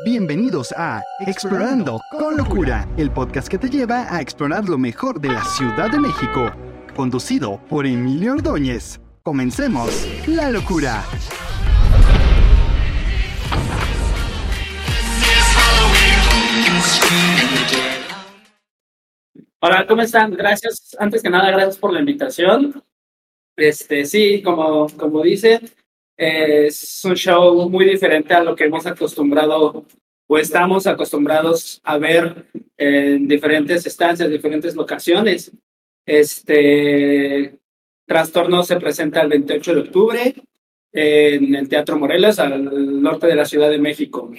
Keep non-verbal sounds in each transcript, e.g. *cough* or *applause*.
Bienvenidos a Explorando con Locura, el podcast que te lleva a explorar lo mejor de la Ciudad de México, conducido por Emilio Ordóñez. Comencemos la locura. Hola, ¿cómo están? Gracias, antes que nada, gracias por la invitación. Este, sí, como, como dice, es un show muy diferente a lo que hemos acostumbrado o estamos acostumbrados a ver en diferentes estancias, diferentes locaciones. Este trastorno se presenta el 28 de octubre en el Teatro Morelos, al norte de la Ciudad de México.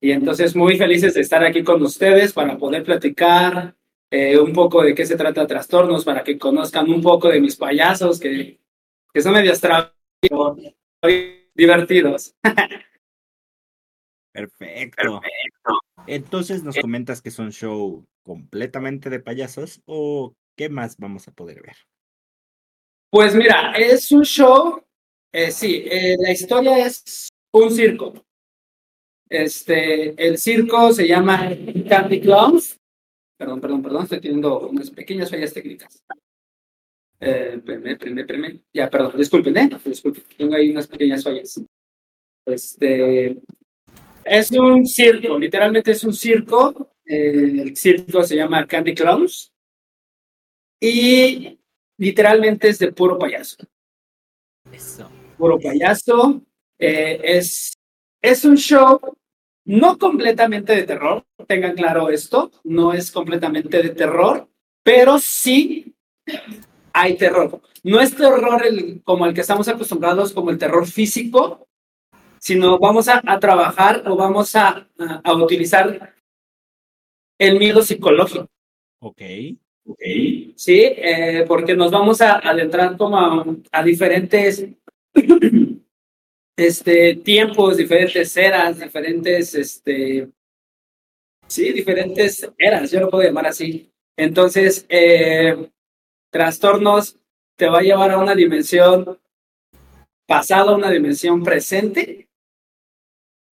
Y entonces muy felices de estar aquí con ustedes para poder platicar eh, un poco de qué se trata Trastornos, para que conozcan un poco de mis payasos, que, que son medio divertidos. Perfecto. Entonces nos comentas que es un show completamente de payasos o qué más vamos a poder ver. Pues mira, es un show, eh, sí, eh, la historia es un circo. Este, el circo se llama Candy Clowns Perdón, perdón, perdón, estoy teniendo unas pequeñas fallas técnicas. Eh, Ya, perdón, disculpen, ¿eh? Disculpen, tengo ahí unas pequeñas fallas. Este. Es un circo, literalmente es un circo. Eh, el circo se llama Candy Clowns. Y literalmente es de puro payaso. Eso. Puro payaso. Eh, es, es un show no completamente de terror, tengan claro esto, no es completamente de terror, pero sí hay terror. No es terror como el que estamos acostumbrados, como el terror físico, sino vamos a, trabajar o vamos a, utilizar el miedo psicológico. Ok. okay. Sí, eh, porque nos vamos a adentrar como a, a diferentes *clears throat* este, tiempos, diferentes eras, diferentes, este, sí, diferentes eras, yo lo puedo llamar así. Entonces, eh, trastornos te va a llevar a una dimensión pasada, una dimensión presente,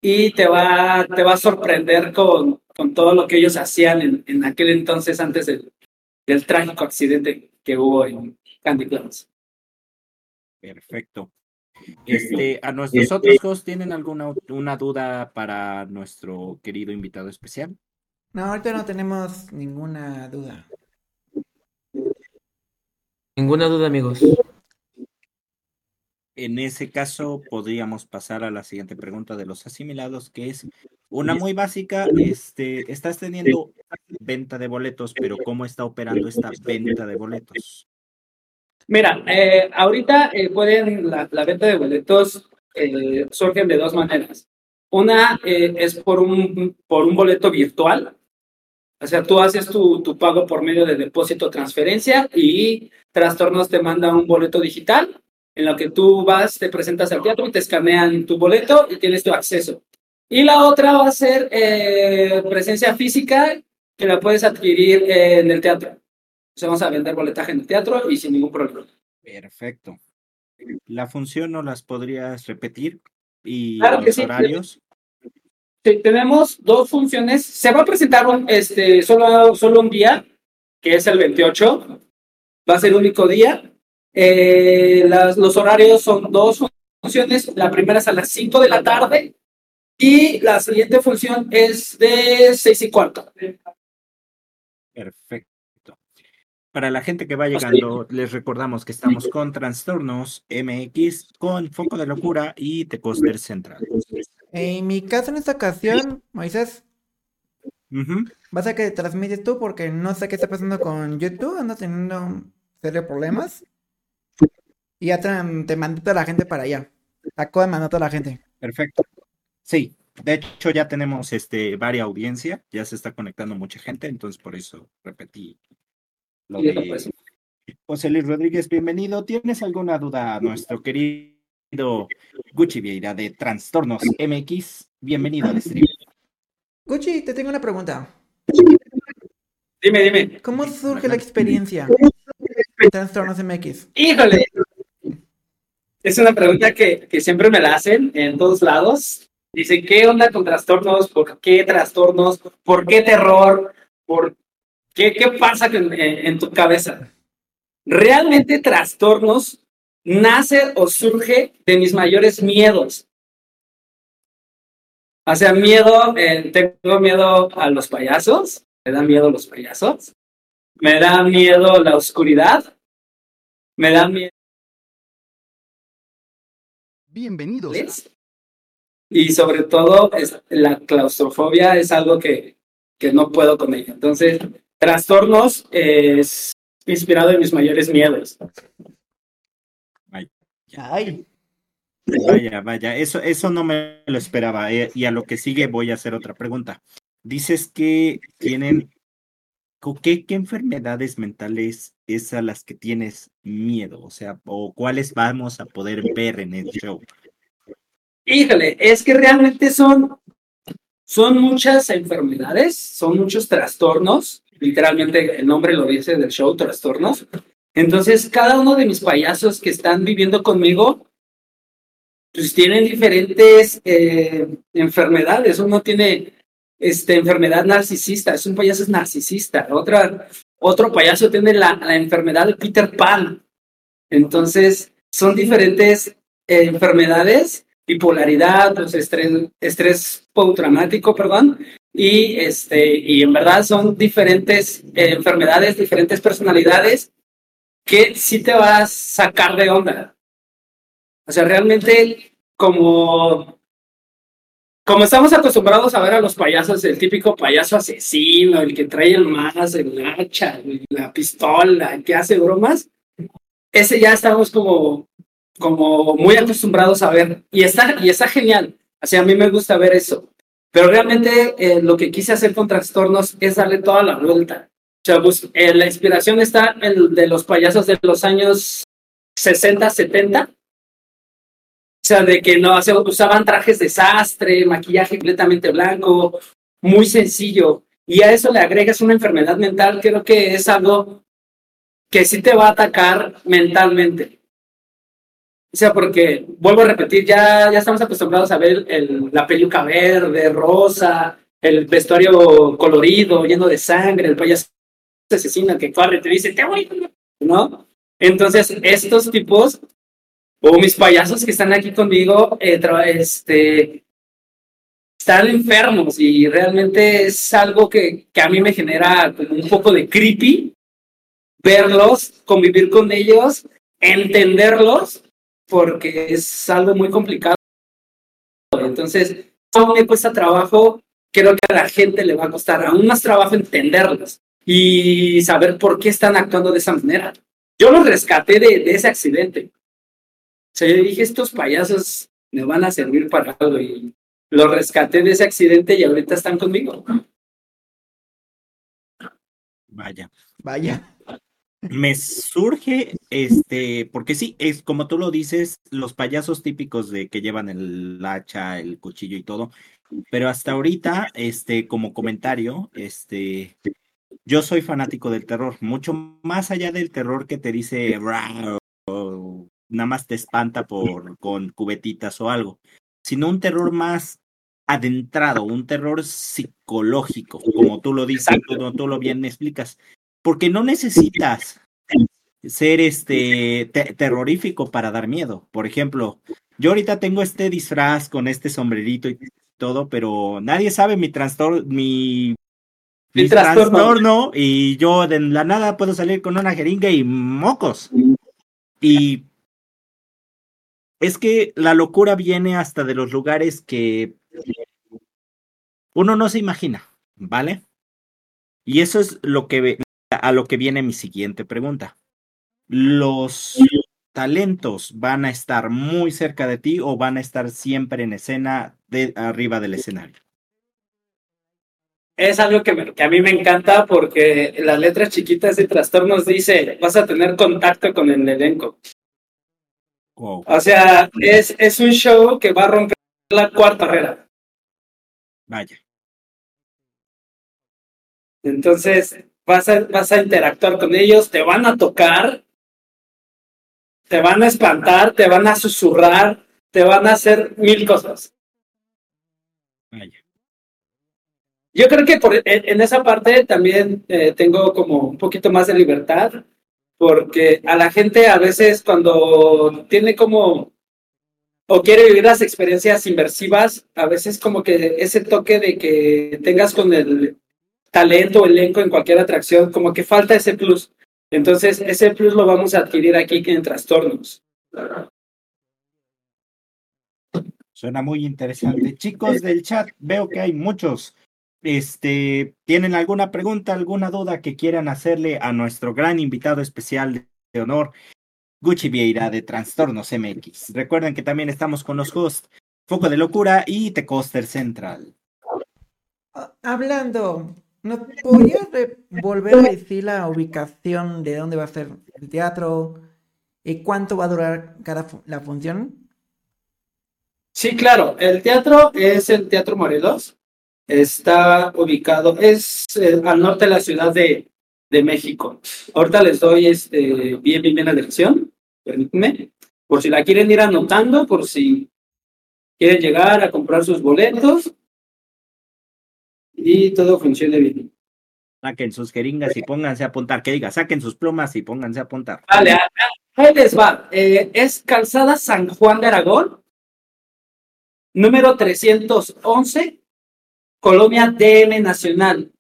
y te va, te va a sorprender con, con todo lo que ellos hacían en, en aquel entonces antes del, del trágico accidente que hubo en Candy Clowns. Perfecto. Este, ¿A nuestros otros hosts tienen alguna una duda para nuestro querido invitado especial? No, ahorita no tenemos ninguna duda. Ninguna duda, amigos. En ese caso, podríamos pasar a la siguiente pregunta de los asimilados, que es una muy básica. Este, estás teniendo venta de boletos, pero ¿cómo está operando esta venta de boletos? Mira, eh, ahorita eh, pueden, la, venta de boletos eh, surgen de dos maneras. Una eh, es por un, por un boleto virtual, o sea, tú haces tu, tu pago por medio de depósito transferencia y Trastornos te manda un boleto digital en lo que tú vas, te presentas al teatro y te escanean tu boleto y tienes tu acceso. Y la otra va a ser presencia física que la puedes adquirir en el teatro vamos a vender boletaje en el teatro y sin ningún problema. Perfecto. ¿La función no las podrías repetir? ¿Y los horarios? Tenemos dos funciones. Se va a presentar un, este, solo, solo un día, que es el 28. Va a ser el único día. Eh, las, los horarios son dos funciones. La primera es a las 5 de la tarde y la siguiente función es de 6 y cuarto. Perfecto. Para la gente que va llegando, les recordamos que estamos con Trastornos MX, con Foco de Locura y Tecoster Central. En mi caso, en esta ocasión, Moisés, vas a que transmites tú porque no sé qué está pasando con YouTube, ando teniendo serios problemas. Y ya te, te mandé toda la gente para allá. Acabo de mandar toda la gente. Perfecto. Sí, de hecho ya tenemos este varia audiencia, ya se está conectando mucha gente, entonces por eso repetí José Luis Rodríguez, bienvenido. ¿Tienes alguna duda, nuestro querido Gucci Vieira de Trastornos MX? Bienvenido al stream. Gucci, te tengo una pregunta. Dime, dime. ¿Cómo surge la experiencia Trastornos MX? Híjole. Es una pregunta que, que siempre me la hacen en todos lados. Dice, ¿qué onda con trastornos? ¿Por qué trastornos? ¿Por qué terror? ¿Por qué, qué pasa en, en tu cabeza? Realmente trastornos nace o surge de mis mayores miedos. O sea, miedo, eh, tengo miedo a los payasos, me da miedo los payasos, me da miedo la oscuridad, me da miedo. Bienvenidos. Y sobre todo, la claustrofobia es algo que, que no puedo con ella. Entonces, trastornos es inspirado en mis mayores miedos. Ay. Vaya, vaya, eso, eso no me lo esperaba. Eh, y a lo que sigue voy a hacer otra pregunta. Dices que tienen, ¿qué, qué enfermedades mentales es a las que tienes miedo? O sea, o cuáles vamos a poder ver en el show. Híjole, es que realmente son, son muchas enfermedades, son muchos trastornos. Literalmente el nombre lo dice del show, trastornos. Entonces, cada uno de mis payasos que están viviendo conmigo, pues tienen diferentes eh, enfermedades. Uno tiene este, enfermedad narcisista, es un payaso narcisista. Otra, otro payaso tiene la, enfermedad de Peter Pan. Entonces, son diferentes eh, enfermedades, bipolaridad, pues, estrés, estrés postraumático, perdón, y, este, y en verdad son diferentes eh, enfermedades, diferentes personalidades que sí te vas a sacar de onda. O sea, realmente como, como estamos acostumbrados a ver a los payasos, el típico payaso asesino, el que trae el más, el hacha, la pistola, el que hace bromas, ese ya estamos como, como muy acostumbrados a ver. Y está, y está genial. O sea, a mí me gusta ver eso. Pero realmente eh, lo que quise hacer con trastornos es darle toda la vuelta. Eh, la inspiración está en de los payasos de los años 60, 70. O sea, de que no usaban trajes de sastre, maquillaje completamente blanco, muy sencillo. Y a eso le agregas una enfermedad mental, creo que es algo que sí te va a atacar mentalmente. O sea, porque, vuelvo a repetir, ya, ya estamos acostumbrados a ver el, la peluca verde, rosa, el vestuario colorido, lleno de sangre, el payaso asesino que corre te dice, te voy, ¿no? Entonces, estos tipos, o mis payasos que están aquí conmigo, eh, este, están enfermos y realmente es algo que, que a mí me genera como un poco de creepy verlos, convivir con ellos, entenderlos, porque es algo muy complicado. Entonces, aún me cuesta trabajo, creo que a la gente le va a costar aún más trabajo entenderlos y saber por qué están actuando de esa manera. Yo los rescaté de, ese accidente. O sea, yo dije, estos payasos me van a servir para algo y los rescaté de ese accidente y ahorita están conmigo. Vaya. Vaya. Me surge, este, porque sí, es como tú lo dices, los payasos típicos de que llevan el hacha, el cuchillo y todo, pero hasta ahorita, este, como comentario, este, yo soy fanático del terror, mucho más allá del terror que te dice o nada más te espanta por con cubetitas o algo, sino un terror más adentrado, un terror psicológico, como tú lo dices, como tú lo bien me explicas, porque no necesitas ser este terrorífico para dar miedo. Por ejemplo, yo ahorita tengo este disfraz con este sombrerito y todo, pero nadie sabe mi trastorno, mi mi trastorno. y yo de la nada puedo salir con una jeringa y mocos. Y es que la locura viene hasta de los lugares que uno no se imagina, ¿vale? Y eso es lo que a lo que viene mi siguiente pregunta. ¿Los talentos van a estar muy cerca de ti o van a estar siempre en escena de arriba del escenario? Es algo que, que, a mí me encanta porque las letras chiquitas de trastornos dice, vas a tener contacto con el elenco. O sea, es, es un show que va a romper la cuarta barrera. Vaya. Entonces, vas a, vas a interactuar con ellos, te van a tocar, te van a espantar, te van a susurrar, te van a hacer mil cosas. Yo creo que por, en, esa parte también eh, tengo como un poquito más de libertad, porque a la gente a veces cuando tiene como o quiere vivir las experiencias inversivas, a veces como que ese toque de que tengas con el talento o elenco en cualquier atracción, como que falta ese plus. Entonces, ese plus lo vamos a adquirir aquí en Trastornos. Suena muy interesante. Chicos del chat, veo que hay muchos. Este, ¿tienen alguna pregunta, alguna duda que quieran hacerle a nuestro gran invitado especial de honor, Gucci Vieira de Trastornos MX? Recuerden que también estamos con los hosts Foco de Locura y Tecoster Central. Ah, hablando ¿Nos podrías volver a decir la ubicación de dónde va a ser el teatro y cuánto va a durar cada la función? Sí, claro. El teatro es el Teatro Morelos. Está ubicado, es eh, al norte de la Ciudad de, de, México. Ahorita les doy este, bien, bien, bien la dirección. Permítanme. Por si la quieren ir anotando, por si quieren llegar a comprar sus boletos y todo funcione bien. Saquen sus jeringas y pónganse a apuntar. Que diga, saquen sus plumas y pónganse a apuntar. Vale, ahí les va. Eh, es Calzada San Juan de Aragón, número 311, Colonia DM Nacional,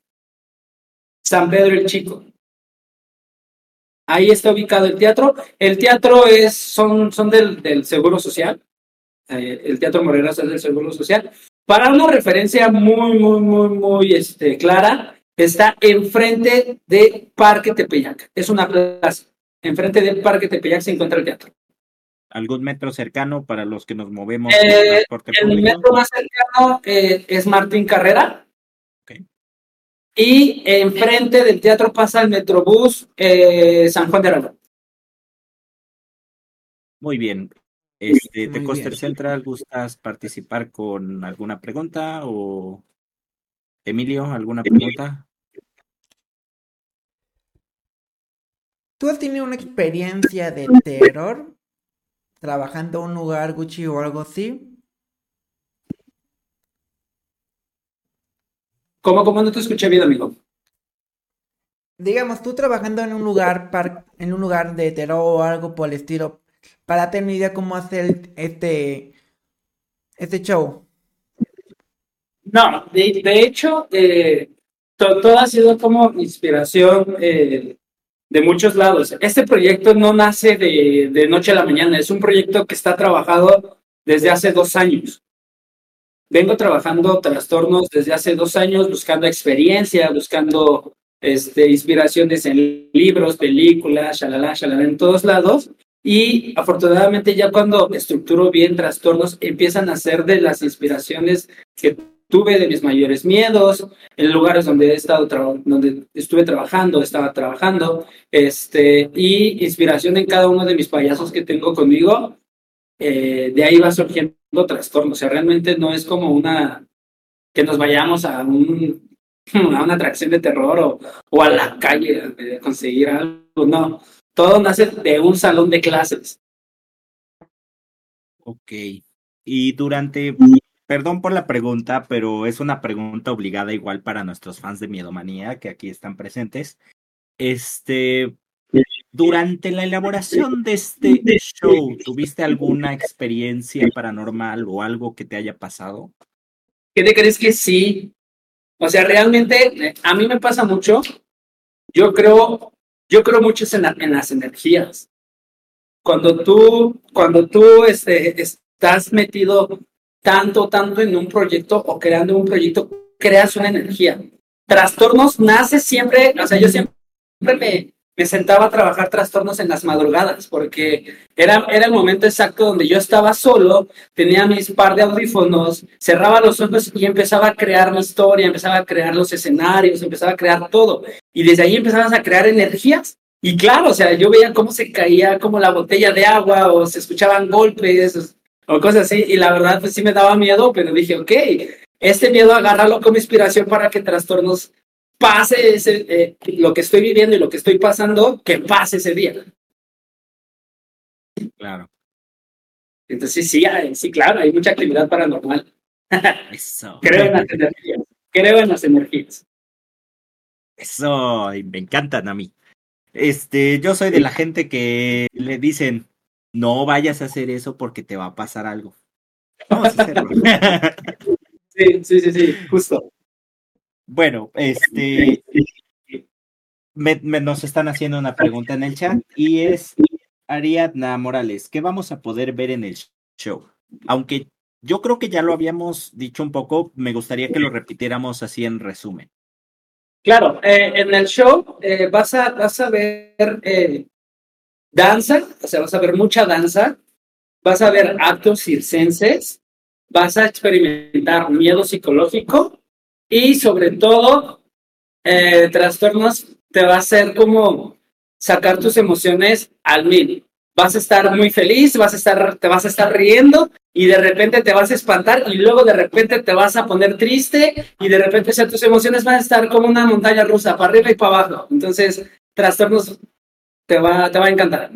San Pedro el Chico. Ahí está ubicado el teatro. El teatro es, son, son del, del Seguro Social. Eh, el Teatro Morelos es del Seguro Social. Para una referencia muy, muy, muy, muy este, clara, está enfrente de Parque Tepeyac. Es una plaza. Enfrente del Parque Tepeyac se encuentra el teatro. ¿Algún metro cercano para los que nos movemos? Eh, el metro más cercano eh, es Martín Carrera. Y enfrente del teatro pasa el Metrobús eh, San Juan de Aragón. Muy bien. Este, de Coster Central, ¿gustas participar con alguna pregunta o Emilio, alguna pregunta? ¿Tú has tenido una experiencia de terror trabajando en un lugar Gucci o algo así? ¿Cómo, cómo no te escuché bien, amigo? Digamos, tú trabajando en un lugar en un lugar de terror o algo por el estilo, para tener idea cómo hacer este, este show. No, de, hecho, eh, todo, ha sido como inspiración eh, de muchos lados. Este proyecto no nace de, de noche a la mañana, es un proyecto que está trabajado desde hace dos años. Vengo trabajando trastornos desde hace dos años, buscando experiencia, buscando este, inspiraciones en libros, películas, shalala, shalala, en todos lados. Y afortunadamente ya cuando estructuro bien trastornos, empiezan a ser de las inspiraciones que tuve de mis mayores miedos, en lugares donde he estado donde estuve trabajando, estaba trabajando, este, y inspiración en cada uno de mis payasos que tengo conmigo, eh, de ahí va surgiendo trastorno. O sea, realmente no es como una que nos vayamos a un *laughs* a una atracción de terror o, o a la calle a conseguir algo, no. Todo nace de un salón de clases. Ok. Y durante, perdón por la pregunta, pero es una pregunta obligada igual para nuestros fans de Miedomanía que aquí están presentes. Este, durante la elaboración de este show, ¿tuviste alguna experiencia paranormal o algo que te haya pasado? ¿Qué te crees que sí? O sea, realmente a mí me pasa mucho. Yo creo yo creo mucho en, las energías. Cuando tú, cuando tú este, estás metido tanto, tanto en un proyecto o creando un proyecto, creas una energía. Trastornos nace siempre, o sea, yo siempre me, me sentaba a trabajar trastornos en las madrugadas, porque era, era el momento exacto donde yo estaba solo, tenía mis par de audífonos, cerraba los ojos y empezaba a crear mi historia, empezaba a crear los escenarios, empezaba a crear todo. Y desde ahí empezabas a crear energías. Y claro, o sea, yo veía cómo se caía como la botella de agua o se escuchaban golpes o cosas así. Y la verdad, pues sí me daba miedo, pero dije, ok, este miedo agárralo como inspiración para que trastornos pase ese, eh, lo que estoy viviendo y lo que estoy pasando, que pase ese día. Claro. Entonces sí, sí, claro, hay mucha actividad paranormal. Eso. *laughs* Creo en las energías. Creo en las energías. Eso, me encantan a mí. Este, yo soy de la gente que le dicen, no vayas a hacer eso porque te va a pasar algo. *laughs* Vamos a hacerlo. sí, sí, sí, sí, justo. Bueno, este, me, nos están haciendo una pregunta en el chat y es Ariadna Morales, ¿qué vamos a poder ver en el show? Aunque yo creo que ya lo habíamos dicho un poco, me gustaría que lo repitiéramos así en resumen. Claro, eh, en el show eh, vas, a, vas a ver eh, danza, o sea, vas a ver mucha danza, vas a ver actos circenses, vas a experimentar miedo psicológico y sobre todo trastornos te va a hacer como sacar tus emociones al mil. Vas a estar muy feliz, vas a estar, te vas a estar riendo y de repente te vas a espantar y luego de repente te vas a poner triste y de repente tus emociones van a estar como una montaña rusa, para arriba y para abajo. Entonces, trastornos te va, te va a encantar.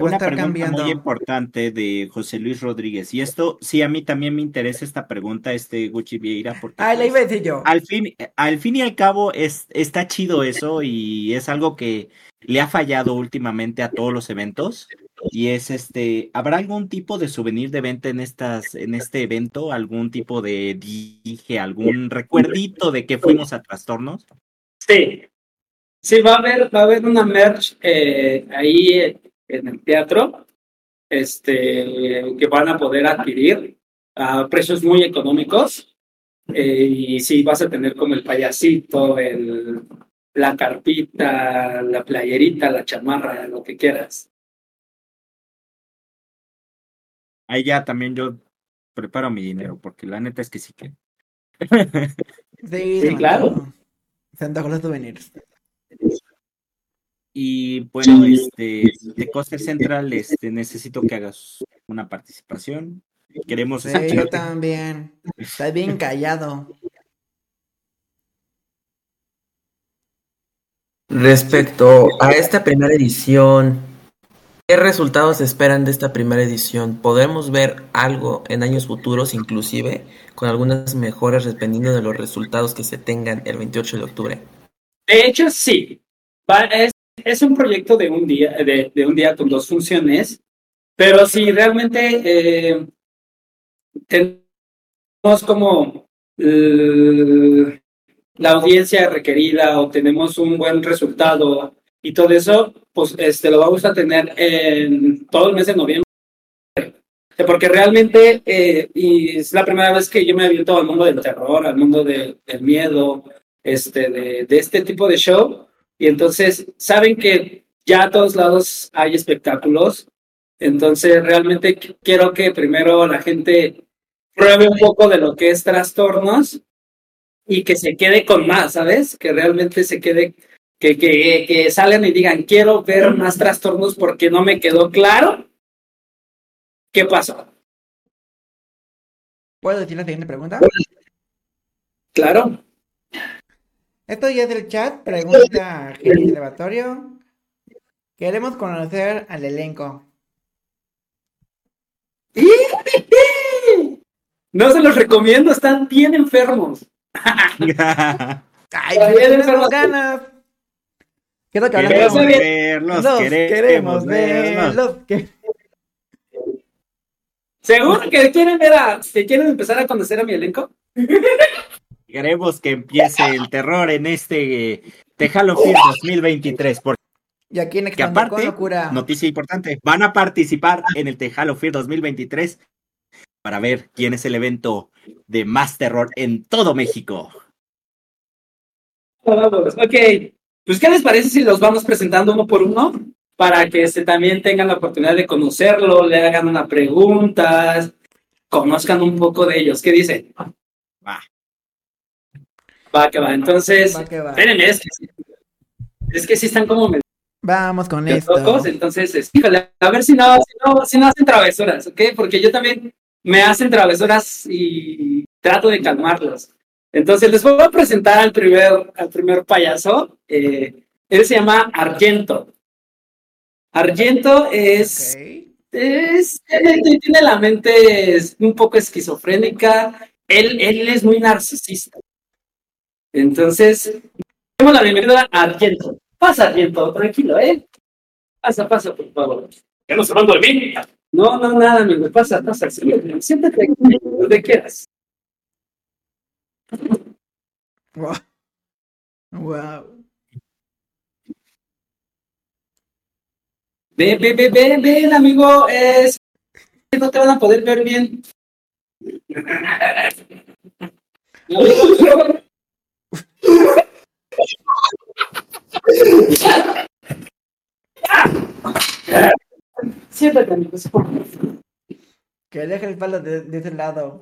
Una pregunta muy importante de José Luis Rodríguez. Y esto, sí, a mí también me interesa esta pregunta, este Gucci Vieira, porque ah, la iba a decir yo. Al fin, al fin y al cabo, es, está chido eso y es algo que le ha fallado últimamente a todos los eventos. Y es este, ¿habrá algún tipo de souvenir de venta en estas, en este evento? ¿Algún tipo de dije, algún recuerdito de que fuimos a trastornos? Sí. Sí, va a haber, va a haber una merch eh, ahí en el teatro, este, que van a poder adquirir a precios muy económicos. Eh, y sí, vas a tener como el payasito, el, la carpita, la playerita, la chamarra, lo que quieras. Ahí ya también yo preparo mi dinero, porque la neta es que sí que. sí, claro. Santa Claus de venir. Y bueno, este, de Costa Central, este, necesito que hagas una participación. Queremos sí, yo también. Estás bien callado. Respecto a esta primera edición, ¿qué resultados esperan de esta primera edición? ¿Podemos ver algo en años futuros, inclusive, con algunas mejoras dependiendo de los resultados que se tengan el 28 de octubre? De hecho, sí. Es, es un proyecto de un día, de, de, un día con dos funciones, pero si realmente eh, tenemos como eh, la audiencia requerida o tenemos un buen resultado y todo eso, pues este, lo vamos a tener en todo el mes de noviembre. Porque realmente, eh, y es la primera vez que yo me abierto al mundo del terror, al mundo del miedo, este, de, de este tipo de show. Y entonces, saben que ya a todos lados hay espectáculos. Entonces, realmente quiero que primero la gente pruebe un poco de lo que es trastornos y que se quede con más, ¿sabes? Que realmente se quede, que, que, que salgan y digan, quiero ver más trastornos porque no me quedó claro qué pasó. ¿Puedo decir la siguiente pregunta? Claro. Esto ya es del chat, pregunta el Elevatorio. Queremos conocer al elenco. No se los recomiendo, están bien enfermos. Ay, bien enfermos ganas. Quiero que queremos verlos, los queremos, verlos. ¿Seguro que quieren ver a, que quieren empezar a conocer a mi elenco? Queremos que empiece el terror en este Tejalo Film 2023. Porque y aquí en que aparte, noticia importante, van a participar en el Tejalo Fear 2023 para ver quién es el evento de más terror en todo México. Ok. Pues, ¿qué les parece si los vamos presentando uno por uno? Para que se también tengan la oportunidad de conocerlo, le hagan unas preguntas, conozcan un poco de ellos. ¿Qué dicen? Va. Va que va. Entonces, espérenme, es que, es que sí están como Vamos con esto. entonces, híjole, a ver si no, si no, si no hacen travesuras, ¿ok? Porque yo también me hacen travesuras y trato de calmarlos. Entonces, les voy a presentar al primer, al primer payaso. Eh, él se llama Argento. Argento es, es, tiene la mente un poco esquizofrénica. Él, él es muy narcisista. Entonces, damos la bienvenida a Argento. Pasa, Argento, tranquilo, ¿eh? Pasa, pasa, por favor. ¿Ya no se hablando de mí? No, no, nada, amigo. Pasa, pasa. Siéntate, siéntate donde quieras. Wow. wow. Ven, ven, ven, ven, ven, amigo. Es... No te van a poder ver bien. *laughs* Siéntate, amigo. Que deje el palo de, de ese lado.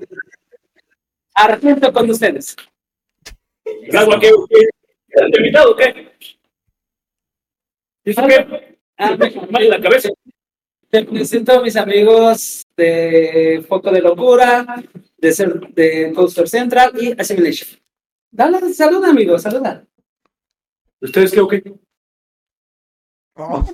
Argento con ustedes. ¿Algo aquí? ¿Te invitado o qué? ¿Dice qué? Ah, la cabeza. Te presento a mis amigos de Foco de Locura, de, ser, de Coaster Central y Assimilation. Dale, saluda, amigo, saluda. ¿Ustedes qué o qué? Oh.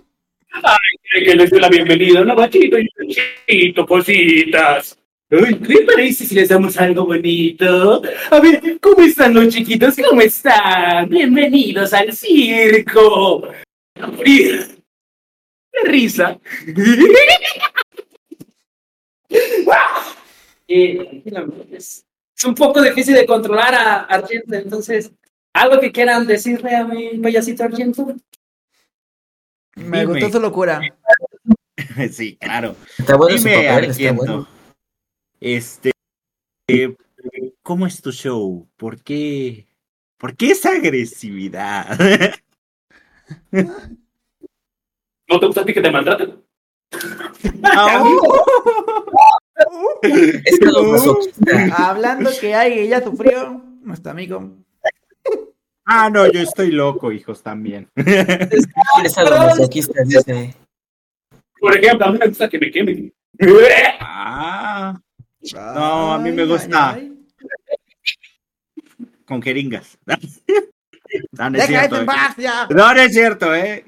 Ay, que les doy la bienvenida. Un bachito y un chito, cositas. Uy, ¿qué les parece si les damos algo bonito? A ver, ¿cómo están los chiquitos? ¿Cómo están? Bienvenidos al circo. ¡Qué risa! *laughs* y, es, un poco difícil de controlar a Argento, entonces, ¿algo que quieran decirle a mi payasito Argento? Me gustó su locura. *laughs* sí, claro. Está bueno Dime, su papel, está Argento, bueno. Este, eh, ¿cómo es tu show? ¿Por qué? ¿Por qué esa agresividad? *laughs* ¿No te gusta a ti que te maltraten? Es *laughs* que lo masoquista. Hablando que hay, ella sufrió, nuestro amigo. ah, no, yo estoy loco, hijos, también. Es a lo masoquista, dice. Por ejemplo, a mí me gusta que me quemen. ah, No, a mí me gusta. ay, con jeringas. *laughs* no, no es Deja cierto. en eh. paz ya. No, no es cierto, ¿eh?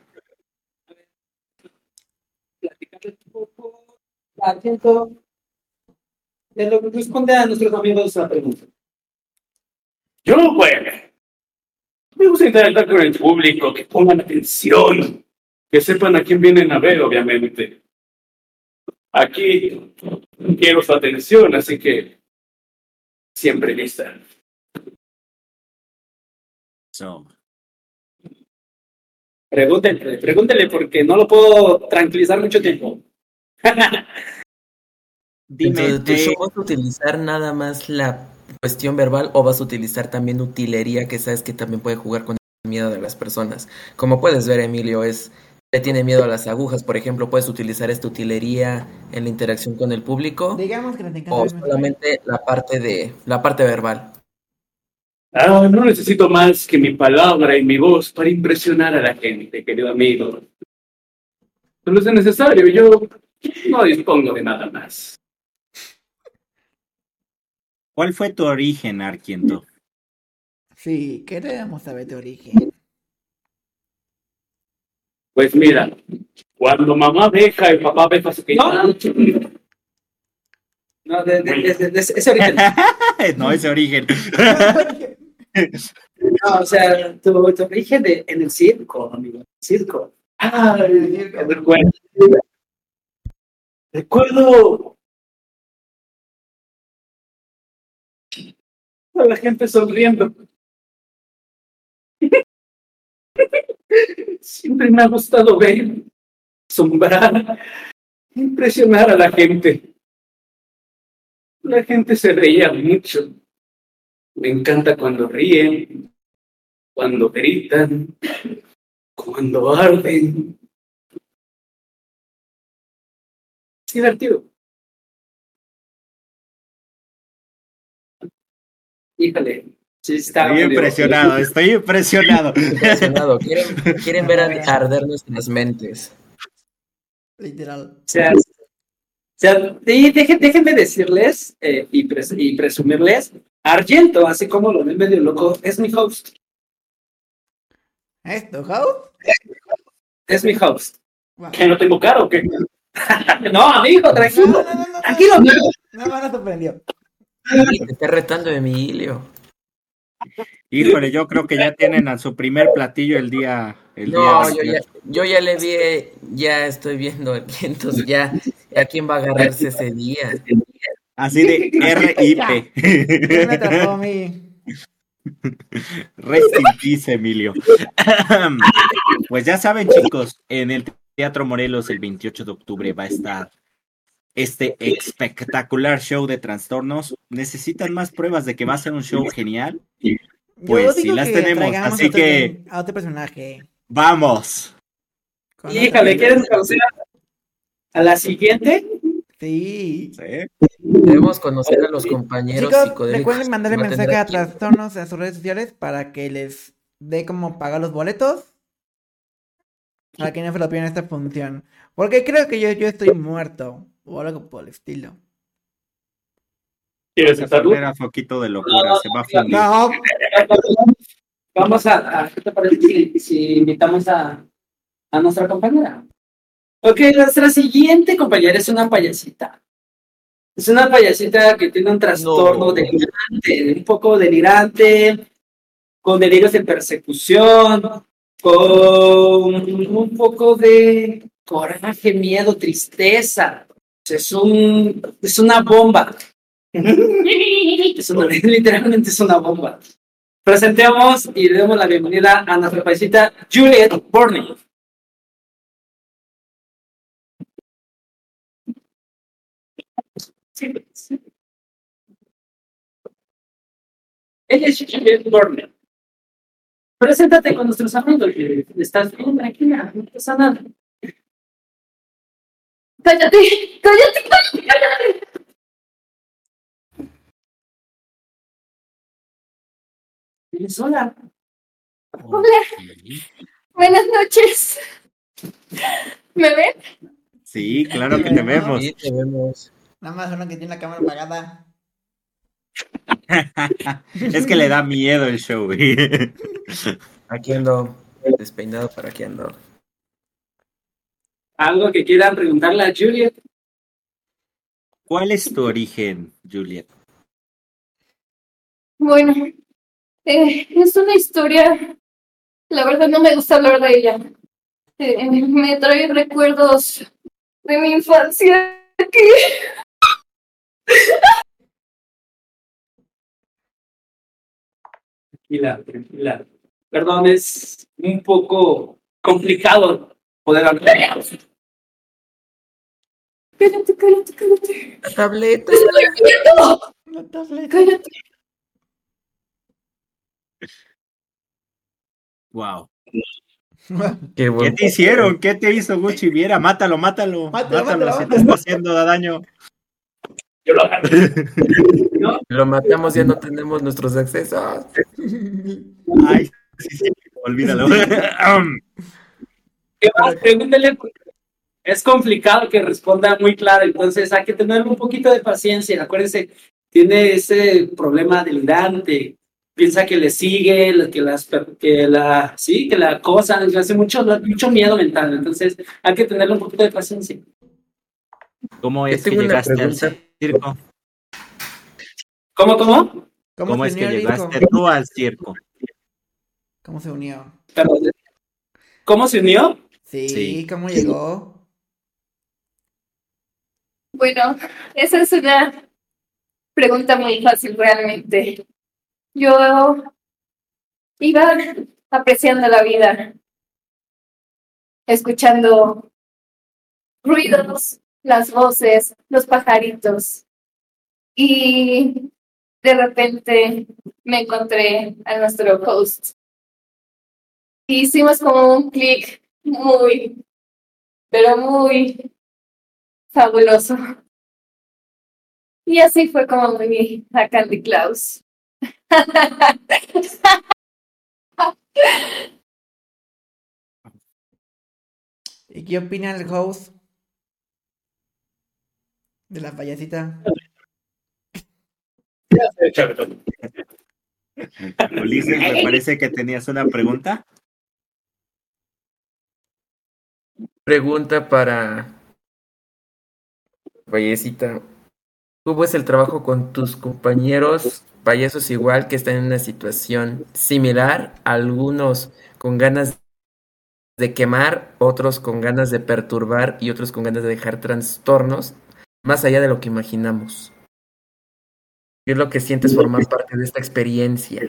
platicarles un poco. Argento, de lo que responde a nuestros amigos la pregunta. Yo, bueno, me gusta interactuar con el público, que pongan atención, que sepan a quién vienen a ver, obviamente. Aquí quiero su atención, así que siempre lista. So, Pregúntenle, pregúntenle porque no lo puedo tranquilizar mucho tiempo. *laughs* dime, Entonces, ¿tu eh, show vas a utilizar nada más la cuestión verbal o vas a utilizar también utilería que sabes que también puede jugar con el miedo de las personas? Como puedes ver, Emilio, es le tiene miedo a las agujas, por ejemplo, puedes utilizar esta utilería en la interacción con el público Digamos que o solamente la parte de la parte verbal. Ah, no necesito más que mi palabra y mi voz para impresionar a la gente, querido amigo. Solo es necesario, yo no dispongo de nada más. ¿Cuál fue tu origen, Arquiento? Sí, queremos saber tu origen. Pues mira, cuando mamá deja, el papá deja su No. No, de, de- de- de- de ese origen. *laughs* no, ese origen. *laughs* No, o sea, tu, tu origen de, en el circo, amigo. Circo. Ay, qué recuerdo. Recuerdo la gente sonriendo. *laughs* Siempre me ha gustado ver, asombrar, impresionar a la gente. La gente se reía mucho. Me encanta cuando ríen, cuando gritan, cuando arden. Es divertido. Híjole. Sí, está Estoy impresionado, estoy impresionado. Impresionado. Quieren, quieren ver a- arder nuestras mentes. Literal. O sea, o sea, y dejen- déjenme decirles eh, y, pres- y presumirles, Argento, así como lo ven medio loco, es mi host. ¿Esto, House? Es mi host. ¿Que no tengo cara o qué? no, amigo, tranquilo. No, no, no, no, Tranquilo, no, no, no, no sorprendió. Te está retando, Emilio. Híjole, yo creo que ya tienen a su primer platillo el día. El No, día yo ya, yo ya le vi, ya estoy viendo entonces ya, ¿a quién va a agarrarse ese día? Así de RIP. *laughs* Rest in peace, Emilio. Pues ya saben, chicos, en el Teatro Morelos el 28 de octubre va a estar este espectacular show de trastornos. ¿Necesitan más pruebas de que va a ser un show genial? Pues sí las tenemos, así otro- que- A otro personaje. ¡Vamos! Otra- ¿quieren conocer a la siguiente? Sí. ¿Sí? Debemos conocer a los compañeros Chicos, psicodélicos. recuerden mandarle No mensaje a Trastornos en sus redes sociales para que les dé cómo pagar los boletos. Para que no se lo pidan esta función. Porque creo que yo, yo estoy muerto. O algo por el estilo. ¿Quieres Esa salud? primera foquito de locura se va a fundir. No, Vamos a, a- ¿qué te parece si, si invitamos a, a nuestra compañera? Ok, nuestra siguiente compañera es una payasita. Es una payasita que tiene un trastorno No. delirante, un poco delirante, con delirios de persecución, con un poco de coraje, miedo, tristeza. Es un, es una bomba. *laughs* Es una- *laughs* literalmente es una bomba. Presentemos y le demos la bienvenida a nuestra paisita Juliet Borney. Ella es Juliet Borney. Preséntate con nuestros amigos, Juliet. Estás bien tranquila, no pasa nada. Cállate, cállate, cállate, cállate. Hola. Hola, buenas noches. ¿Me ven? Sí, claro que te vemos. Sí, te vemos. nada más uno que tiene la cámara apagada. *laughs* Es que le da miedo el show. Aquí ando despeinado para aquí ando. Algo que quieran preguntarle a Juliet. ¿Cuál es tu origen, Juliet? Bueno, eh, es una historia. La verdad no me gusta hablar de ella. Eh, me trae recuerdos de mi infancia Tranquila, tranquila. Perdón, es un poco complicado poder hablar. Cállate, cállate, cállate. La tableta. ¡Te estoy viendo! La tableta. Cállate. Wow. *laughs* Qué ¿Qué bueno. te hicieron? ¿Qué te hizo Gucci Viera? Mátalo, mátalo. Mátalo, Mátalo, mátalo, si te está haciendo daño. Yo lo agarro. *laughs* Lo matamos, ya no tenemos nuestros accesos. Ay, sí, sí, olvídalo. *laughs* ¿Qué más? Pregúntele. Es complicado que responda muy claro, entonces hay que tener un poquito de paciencia. Acuérdense, tiene ese problema delirante. Piensa que le sigue, que, las, que la, sí, que la acosan, le hace mucho, mucho miedo mental. Entonces hay que tenerle un poquito de paciencia. ¿Cómo es que llegaste al circo? ¿Cómo, cómo? ¿Cómo se es que llegaste tú al circo? ¿Cómo se unió? ¿Cómo se unió? Sí, Sí. ¿cómo llegó? Bueno, esa es una pregunta muy fácil realmente. Yo iba apreciando la vida, escuchando ruidos, las voces, los pajaritos. Y de repente me encontré a nuestro host. Y hicimos como un clic muy, pero muy fabuloso. Y así fue como me vi a Candy Klaus. ¿Y qué opina el host de la payasita? Ulises, me parece que tenías una pregunta. Pregunta para Vallecita, ¿cómo es el trabajo con tus compañeros payasos igual que están en una situación similar? Algunos con ganas de quemar, otros con ganas de perturbar y otros con ganas de dejar trastornos más allá de lo que imaginamos. ¿Qué es lo que sientes formar parte de esta experiencia?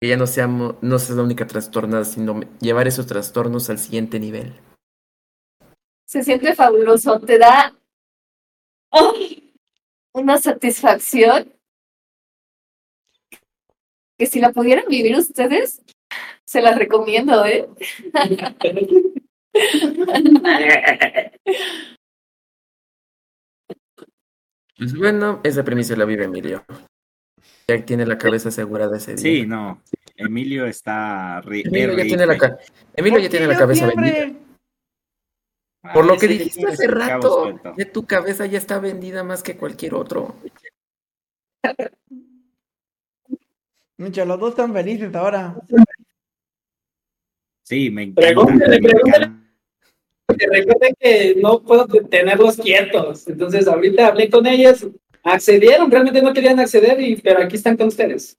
Que ya no seamos, no seas la única trastornada, sino llevar esos trastornos al siguiente nivel. Se siente fabuloso, te da ¡oh! una satisfacción que si la pudieran vivir ustedes, se las recomiendo, ¿eh? Pues bueno, esa premisa la vive Emilio. Ya tiene la cabeza asegurada ese día. Sí, no. Emilio está. Emilio ya tiene la, Emilio ya tiene la cabeza vendida. Por Ah, lo que dijiste hace rato, ya tu cabeza ya está vendida más que cualquier otro. *laughs* Micho, los dos están felices ahora. Sí, me encanta. Pregúntale, pregúntale. Porque recuerden que no puedo tenerlos quietos. Entonces, ahorita hablé con ellas, accedieron, realmente no querían acceder, y, pero aquí están con ustedes.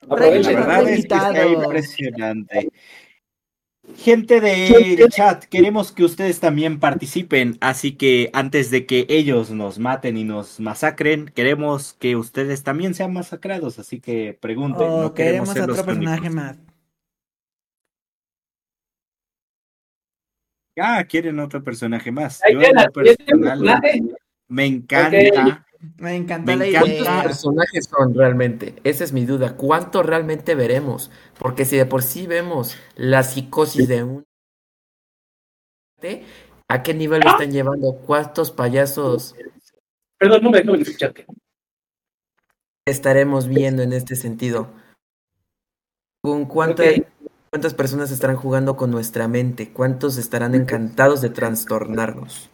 La Aprovechen. verdad es que está impresionante. Gente de chat, queremos que ustedes también participen, así que antes de que ellos nos maten y nos masacren, queremos que ustedes también sean masacrados, así que pregunten, Oh, no queremos queremos ser a los otro personaje más. Ah, quieren otro personaje más. Yo en lo personal, me encanta. Me encanta Me la encanta. ¿Cuántos idea. personajes son realmente? Esa es mi duda. ¿Cuántos realmente veremos? Porque si de por sí vemos la psicosis de un... ¿A qué nivel lo están llevando? ¿Cuántos payasos Perdón, no me dejo escucharte. estaremos viendo en este sentido? ¿Con cuántas personas estarán jugando con nuestra mente? ¿Cuántos estarán encantados de trastornarnos?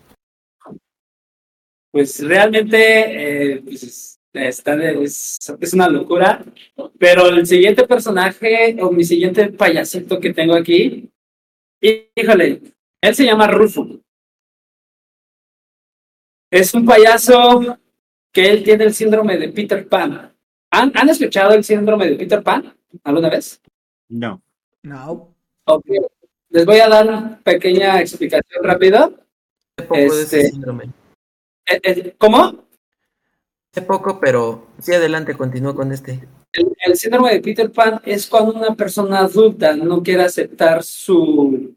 Pues realmente eh, pues, es- está de- es, es una locura. Pero el siguiente personaje, o mi siguiente payasito que tengo aquí, híjole, él se llama Rufo. Es un payaso que él tiene el síndrome de Peter Pan. ¿Han, han escuchado el síndrome de Peter Pan alguna vez? No. No. Ok. Les voy a dar una pequeña explicación rápida. Sé poco de ese Este- síndrome. Eh, eh, ¿Cómo? Sé poco, pero sí adelante, continúa con este. El, el síndrome de Peter Pan es cuando una persona adulta no quiere aceptar su,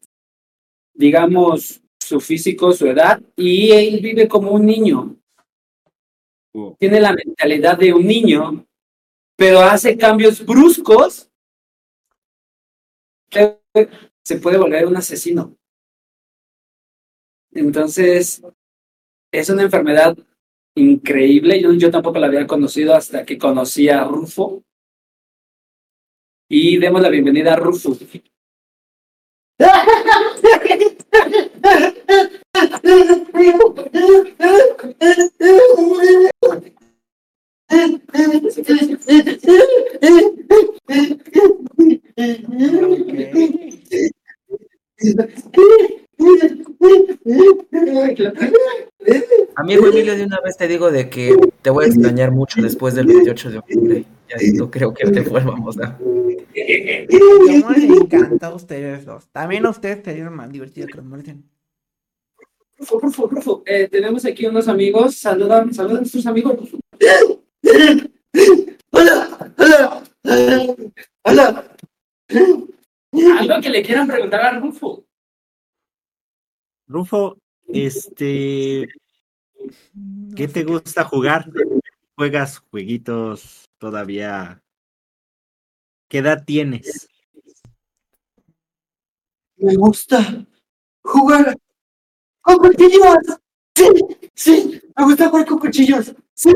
digamos, su físico, su edad, y él vive como un niño. Tiene la mentalidad de un niño, pero hace cambios bruscos que se puede volver un asesino. Entonces, es una enfermedad increíble. Yo, yo tampoco la había conocido hasta que conocí a Rufo. Y demos la bienvenida a Rufo. *laughs* Amigo Emilio, de una vez te digo de que te voy a extrañar mucho después del 28 de octubre. Ya no creo que te volvamos a... ¿Cómo les encanta a ustedes dos? También a ustedes serían más divertidos que los molesten. Rufo, Rufo, Rufo. Eh, tenemos aquí unos amigos. Saludan, saludan a sus amigos. Rufo. Hola, hola, hola. Algo que le quieran preguntar a Rufo. Rufo, este, ¿qué te gusta jugar? ¿Juegas jueguitos todavía? ¿Qué edad tienes? Me gusta jugar con cuchillos. Sí, sí, me gusta jugar con cuchillos. Sí.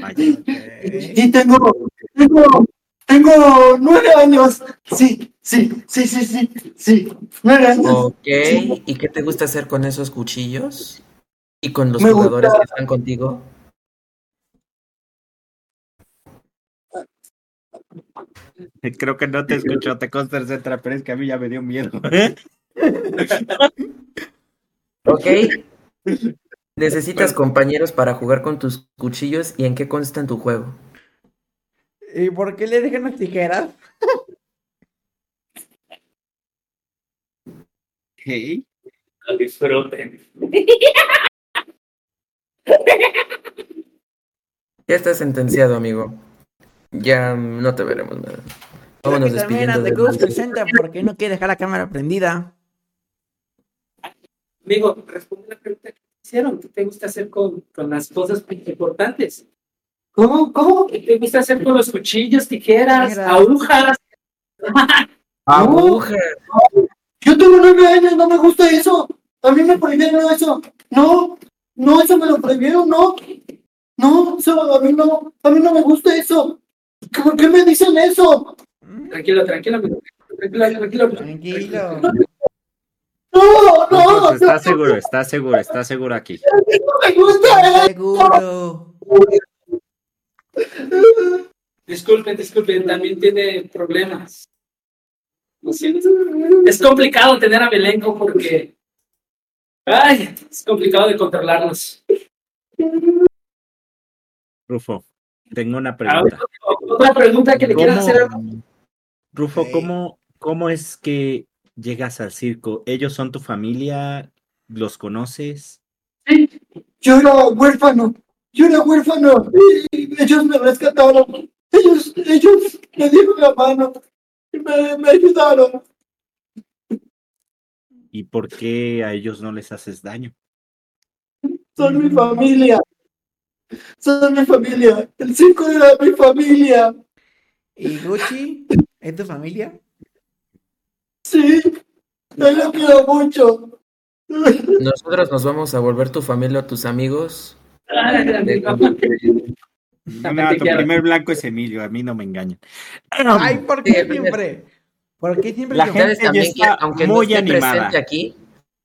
Vaya. Y tengo, tengo, tengo nueve años. Sí, sí, sí, sí, sí, sí. Nueve años. Ok, ¿y qué te gusta hacer con esos cuchillos? ¿Y con los Me jugadores gusta- que están contigo? *laughs* Creo que no te escuchó, te consta el Centra, pero es que a mí ya me dio miedo. *laughs* Ok, Necesitas compañeros para jugar con tus cuchillos y en qué consta en tu juego. ¿Y por qué le dejan las tijeras? Ok. Lo disfruten. *laughs* Ya estás sentenciado, amigo. Ya no te veremos más. Vámonos despidiendo. The de- Ghost presenta porque no quiere dejar la cámara prendida. Amigo, responde la pregunta que te hicieron. ¿Qué te gusta hacer con, con las cosas importantes? ¿Cómo? ¿Cómo? ¿Qué te gusta hacer con los cuchillos, tijeras, agujas? *laughs* Aguja. Yo tengo nueve años, no me gusta eso. A mí me prohibieron eso. No, no, eso me lo prohibieron, no. No, eso a mí no, a mí no me gusta eso. ¿Por qué me dicen eso? Tranquilo, tranquilo, amigo. Tranquilo, tranquilo. Tranquilo. No, no, Rufus, está seguro, está seguro, está seguro aquí. no me gusta eso. Seguro. Disculpen, disculpen, también tiene problemas. Siento. Es complicado tener a mi elenco porque. Ay, es complicado de controlarlos. Rufo, tengo una Ah, pregunta. Otra pregunta que le quieras ¿Cómo- hacer a Rufo. ¿cómo, ¿cómo es que llegas al circo? ¿Ellos son tu familia? ¿Los conoces? Yo era huérfano, yo era huérfano y ellos me rescataron. Ellos, ellos me dieron la mano y me, me ayudaron. ¿Y por qué a ellos no les haces daño? Son mi familia. Son mi familia. El circo era mi familia. ¿Y Gucci? ¿Es tu familia? Sí, yo lo quiero mucho. Nosotros nos vamos a volver tu familia o tus amigos. Ay, amigo. No, tu primer blanco es Emilio, a mí no me engañan. Ay, ¿por qué primer- siempre? ¿Por qué siempre La gente ¿Sabes ya también está que, aunque muy no esté animada. presente aquí,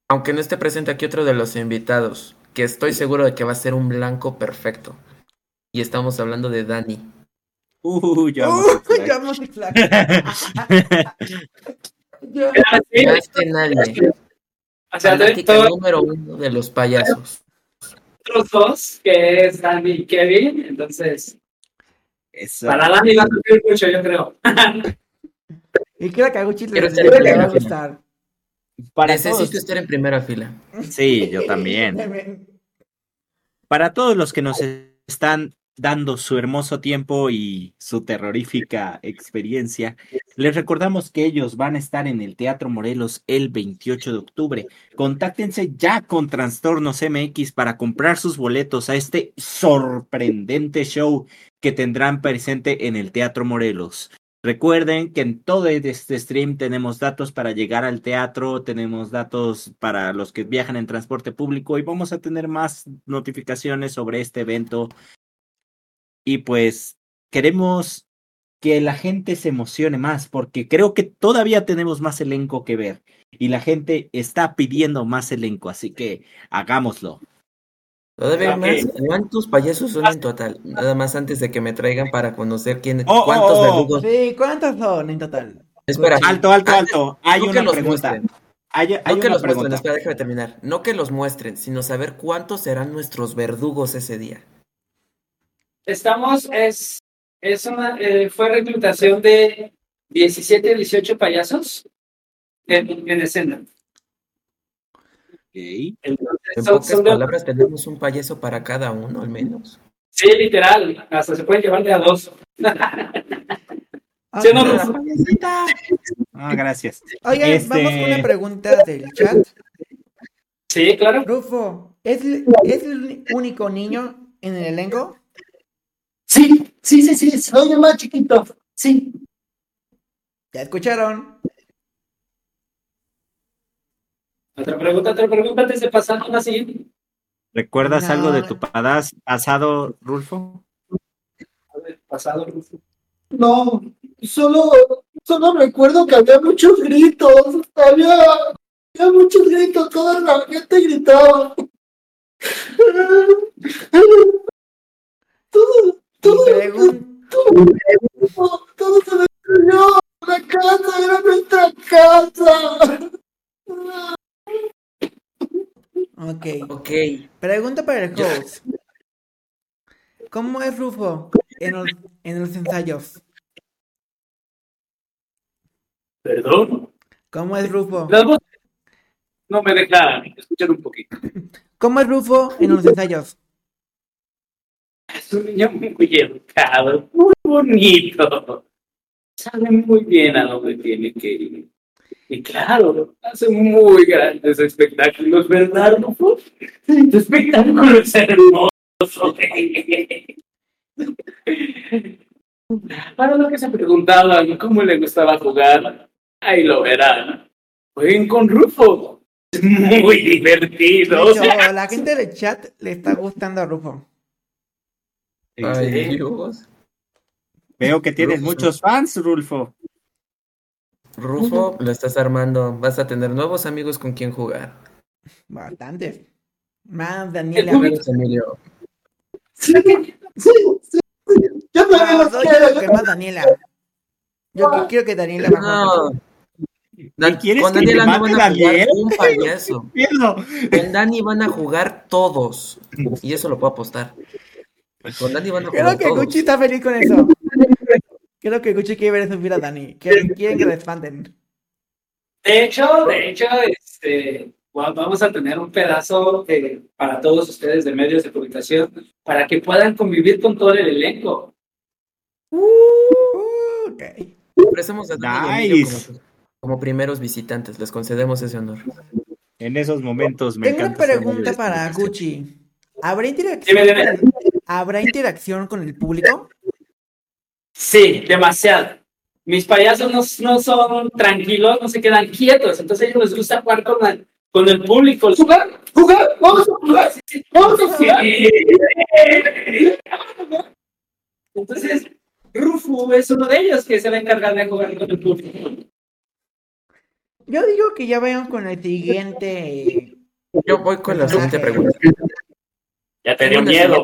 aunque no esté presente aquí otro de los invitados, que estoy seguro de que va a ser un blanco perfecto. Y estamos hablando de Dani. Uy, ya vamos a ya vamos Más *laughs* que nadie. O sea, todos número uno de los payasos. Los dos, que es Dani y Kevin, entonces, Eso. para Dani va a sufrir mucho, yo creo. *laughs* Y creo que le, Quiero estar le va a gustar. Para Necesito todos, estar en primera fila. sí, yo también. *laughs* Para todos los que nos están dando su hermoso tiempo y su terrorífica experiencia, les recordamos que ellos van a estar en el Teatro Morelos el 28 de octubre. Contáctense ya con Trastornos MX para comprar sus boletos a este sorprendente show que tendrán presente en el Teatro Morelos. Recuerden que en todo este stream tenemos datos para llegar al teatro, tenemos datos para los que viajan en transporte público y vamos a tener más notificaciones sobre este evento. Y pues queremos que la gente se emocione más porque creo que todavía tenemos más elenco que ver y la gente está pidiendo más elenco, así que hagámoslo. Todavía más, ¿cuántos payasos son en total? Nada más antes de que me traigan para conocer quién, Oh, oh, cuántos oh. verdugos. Sí, ¿cuántos son en total? Espera, Alto, alto, alto. Hay no que una los pregunta. muestren. Hay, hay No que los muestren, espera, déjame terminar. No que los muestren, sino saber cuántos serán nuestros verdugos ese día. Estamos, es, es una, eh, fue reclutación de 17, 18 payasos en, en escena. Ok. Entonces, En son- pocas son de- palabras, tenemos un payaso para cada uno, al menos. sí, literal, hasta se pueden llevar de a dos. Ah, *laughs* Sí, no, no. Ah, gracias. Oigan, Este- vamos con una pregunta del chat. Sí, claro. Rufo, ¿es, ¿es el único niño en el elenco? Sí, sí, sí, sí, soy el más chiquito. Sí. Ya escucharon. Otra pregunta, otra pregunta antes de pasar a la siguiente. ¿Recuerdas No. algo de tu pasado, Rulfo? A ver, pasado, Rufo. No, solo, solo recuerdo que había muchos gritos. Había, había muchos gritos, toda la gente gritaba. *laughs* Todo, todo, pregun- todo, todo se destruyó. La casa era nuestra casa. Ok. Ok, Ok. Pregunta para el host. ¿Cómo es Rufo en los, en los ensayos? ¿Perdón? ¿Cómo es Rufo? Las voces no me dejan escuchar un poquito. *laughs* ¿Cómo es Rufo en los ensayos? Es un niño muy educado, muy bonito. Sabe muy bien a dónde tiene que ir. Y claro, hace muy grandes espectáculos, ¿verdad, Rufo? Tu espectáculo es hermoso. Para lo que se preguntaban cómo le gustaba jugar, ahí lo verán. Jueguen con Rufo. Es muy divertido. Hecho, la gente del chat le está gustando a Rufo. Ay, Dios. Veo que tienes Rufo. muchos fans, Rulfo. Rufo, lo estás armando. Vas a tener nuevos amigos con quien jugar. Bastantes. Más Daniela. Amigos, Emilio. Yo No, no, yo creo que más Daniela. Yo que- quiero que Daniela va a No. Dan- quieres con Daniela no van a jugar Daniel? un payaso. *laughs* Miedo. Con Dani van a jugar todos. Y eso lo puedo apostar. Con Dani van a Creo que todos. Gucci está feliz con eso. Creo que Gucci quiere ver subir a Dani. Quieren, quieren que lo expanden. De hecho, de hecho, este, va- vamos a tener un pedazo eh, para todos ustedes de medios de publicación para que puedan convivir con todo el elenco. Uh, ok. Ofrecemos a Dani y Emilio Nice. como, como primeros visitantes. Les concedemos ese honor. En esos momentos me Tengo una encanta. pregunta para. Gucci. ¿Habrá interacción, Dime, dime. ¿Habrá interacción con el público? Sí, demasiado. Mis payasos no, no son tranquilos, no se quedan quietos, entonces a ellos les gusta jugar con, la- con el público. ¿Jugar? ¿Jugar? ¿Vamos a jugar? Sí, sí, ¿Vamos a jugar? Entonces, Rufu es uno de ellos que se va a encargar de jugar con el público. Yo digo que ya vayan con el siguiente. Yo voy con la siguiente pregunta. Ya te dio miedo.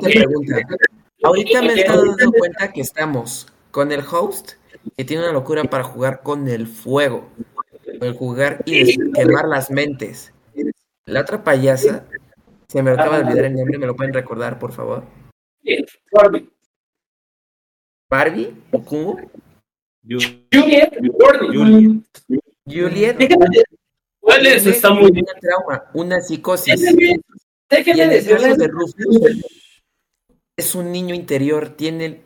Ahorita me he estado dando cuenta que estamos con el host que tiene una locura para jugar con el fuego, el jugar y quemar las mentes. La otra payasa, se me acaba de olvidar el nombre, ¿me lo pueden recordar, por favor? ¿Barbie? ¿O Kumo? Yo- Juliet. Juliet. ¿Cuál es? Está muy una trauma, una psicosis. Caso decirles de Rufus, es un niño interior, tiene,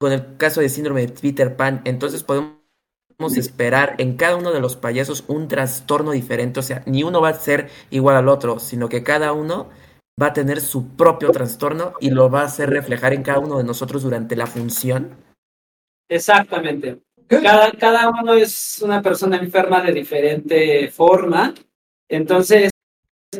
con el caso de síndrome de Peter Pan, entonces podemos esperar en cada uno de los payasos un trastorno diferente, o sea, ni uno va a ser igual al otro, sino que cada uno va a tener su propio trastorno y lo va a hacer reflejar en cada uno de nosotros durante la función. Exactamente. Cada, cada uno es una persona enferma de diferente forma. Entonces,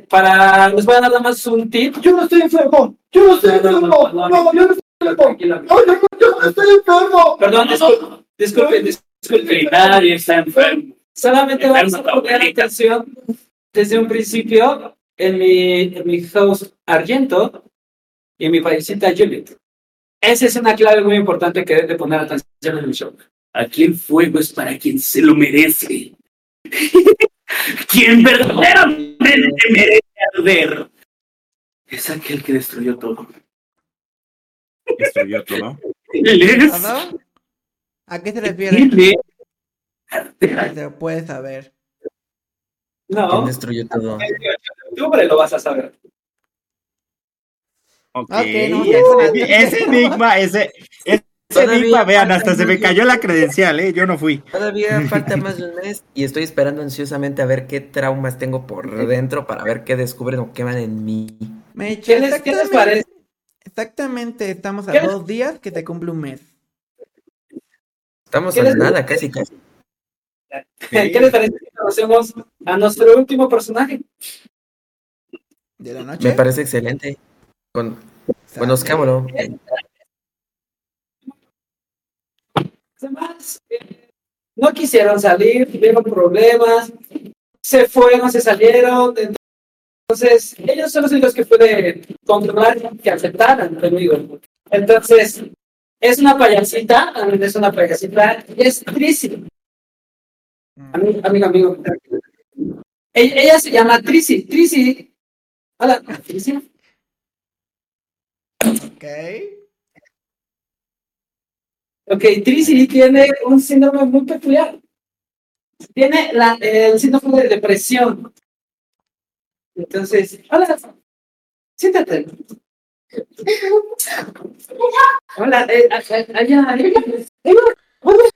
para les voy a dar nada más un tip. Yo no estoy enfermo. Yo no estoy enfermo. no, yo no estoy enfermo. No, yo, yo no estoy enfermo. Perdón, disculpe, disculpe, disculpe. Nadie está enfermo. Solamente vamos a poner abuelita. atención desde un principio en mi, en mi host Argento y en mi paisita Juliet. Esa es una clave muy importante que deben de poner atención en el show. Aquí el fuego es para quien se lo merece. *laughs* quien verdaderamente merece arder. Es aquel que destruyó todo. Destruyó todo. Él es. ¿Todo? ¿A qué se refiere? Él es. Se puede saber. ¿Quién No, destruyó todo? tú hombre, lo vas a saber. Ok. Ok, no, ya con el- ese enigma, ese, ese Todavía enigma, vean, hasta se me cayó la credencial, ¿eh? Yo no fui. Todavía *laughs* falta más de un mes y estoy esperando ansiosamente a ver qué traumas tengo por dentro para ver qué descubren o queman en mí. Me ¿Qué les, qué les parece? Exactamente, estamos a ¿Qué les- dos días que te cumple un mes. Estamos ¿Qué a les- nada, casi casi. ¿Qué les parece si conocemos a nuestro último personaje? De la noche. Me parece excelente. Con, conozcámoslo. Además, eh, no quisieron salir, tuvieron problemas, se fueron, se salieron. Entonces, ellos son los únicos que pueden controlar que aceptaran conmigo. Entonces, es una payasita, es una payasita, y es Trisi. Mm. Amigo, amigo, amigo. Ella, ella se llama Trisi. Trisi Hola, Trisi. Ok. Ok, Trisi tiene un síndrome muy peculiar. Tiene la, el síndrome de depresión. Entonces, hola, siéntate. Hola, eh, allá, allá. Hola.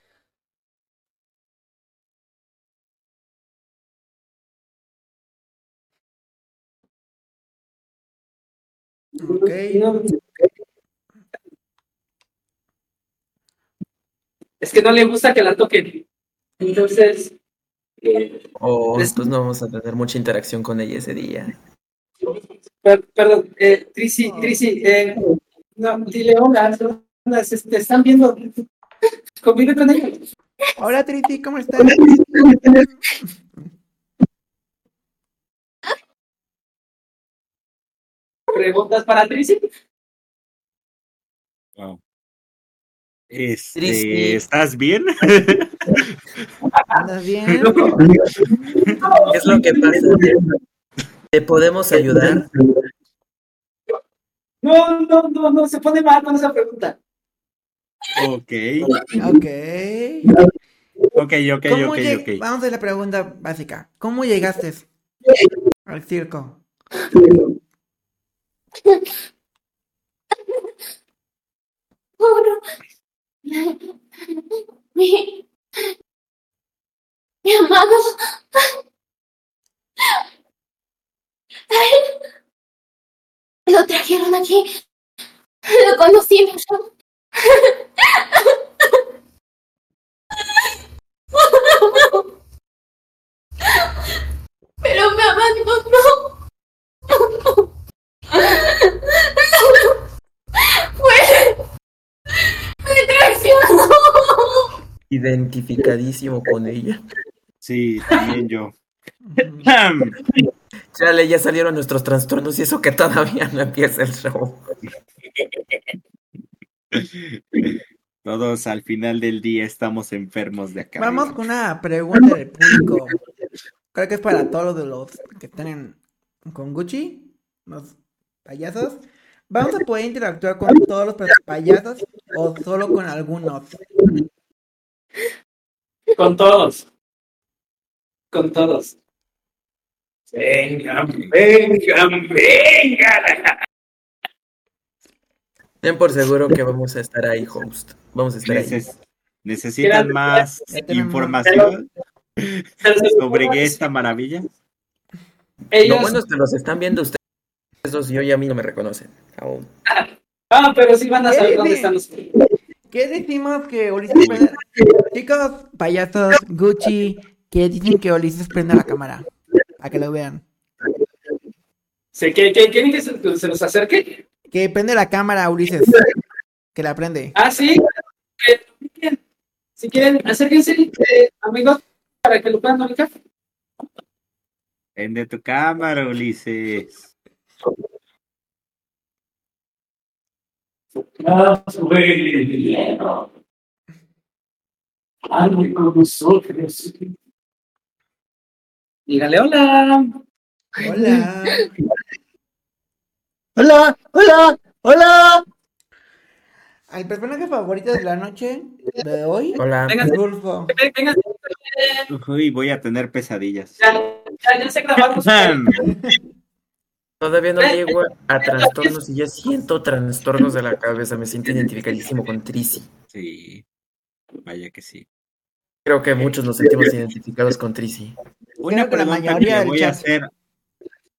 Ok. Es que no le gusta que la toquen. Entonces, eh, Oh, Es- entonces no vamos a tener mucha interacción con ella ese día. per- perdón, eh, Trisi, Trisi, eh, no, dile hola, hola, se- te están viendo. *laughs* Convive con ella. Hola Triti, ¿cómo estás? ¿Preguntas para Trisi? Wow. Este. ¿estás bien? ¿Andas bien? *laughs* ¿Qué es lo que pasa? ¿Te podemos ayudar? No, no, no, no, se pone mal con esa pregunta. ok, Ok. ok, ok, ¿Cómo ok, ok. Vamos a la pregunta básica. ¿Cómo llegaste al circo? *laughs* Bueno, mi, mi amado. Lo trajeron aquí. Lo conocí mucho. Pero me abandonó. Fue. Me traicionó. Identificadísimo con ella. Sí, también yo. *laughs* Chale, ya salieron nuestros trastornos y eso que todavía no empieza el show. Todos al final del día estamos enfermos de acá. Vamos con una pregunta del público. Creo que es para todos de los que están con Gucci, los payasos. ¿Vamos a poder interactuar con todos los payasos o solo con algunos? Con todos. Con todos. Vengan, vengan, vengan. Ten por seguro que vamos a estar ahí, host. Vamos a estar ahí. Neces- ¿Necesitan más información sobre esta maravilla? Lo bueno es que los están viendo ustedes dos y hoy a mí no me reconocen. Aún. ah, pero sí van a saber dónde están los. ¿Qué decimos que Ulises prenda? Chicos, payasos, Gucci, que dicen que Ulises prenda la cámara. A que lo vean. ¿Se, que, que- ¿Quieren que se, se los acerque? Que prende la cámara, Ulises. Que la prende. Ah, sí. Eh, si quieren- Si quieren, acérquense, eh, amigos, para que lo puedan ubicar. Prende tu cámara, Ulises. Algo con nosotros. Dígale hola. Hola. *laughs* Hola, hola, hola. Al personaje favorito de la noche de hoy, Hola. Eh, Uy, voy a tener pesadillas. ya, ya, ya se grabaron. *laughs* Todavía no llego a trastornos y ya siento trastornos de la cabeza. Me siento identificadísimo con Trisi. Sí, vaya que sí. Creo que muchos nos sentimos identificados con Trisi. Una Creo que la pregunta que mayoría le voy a hacer,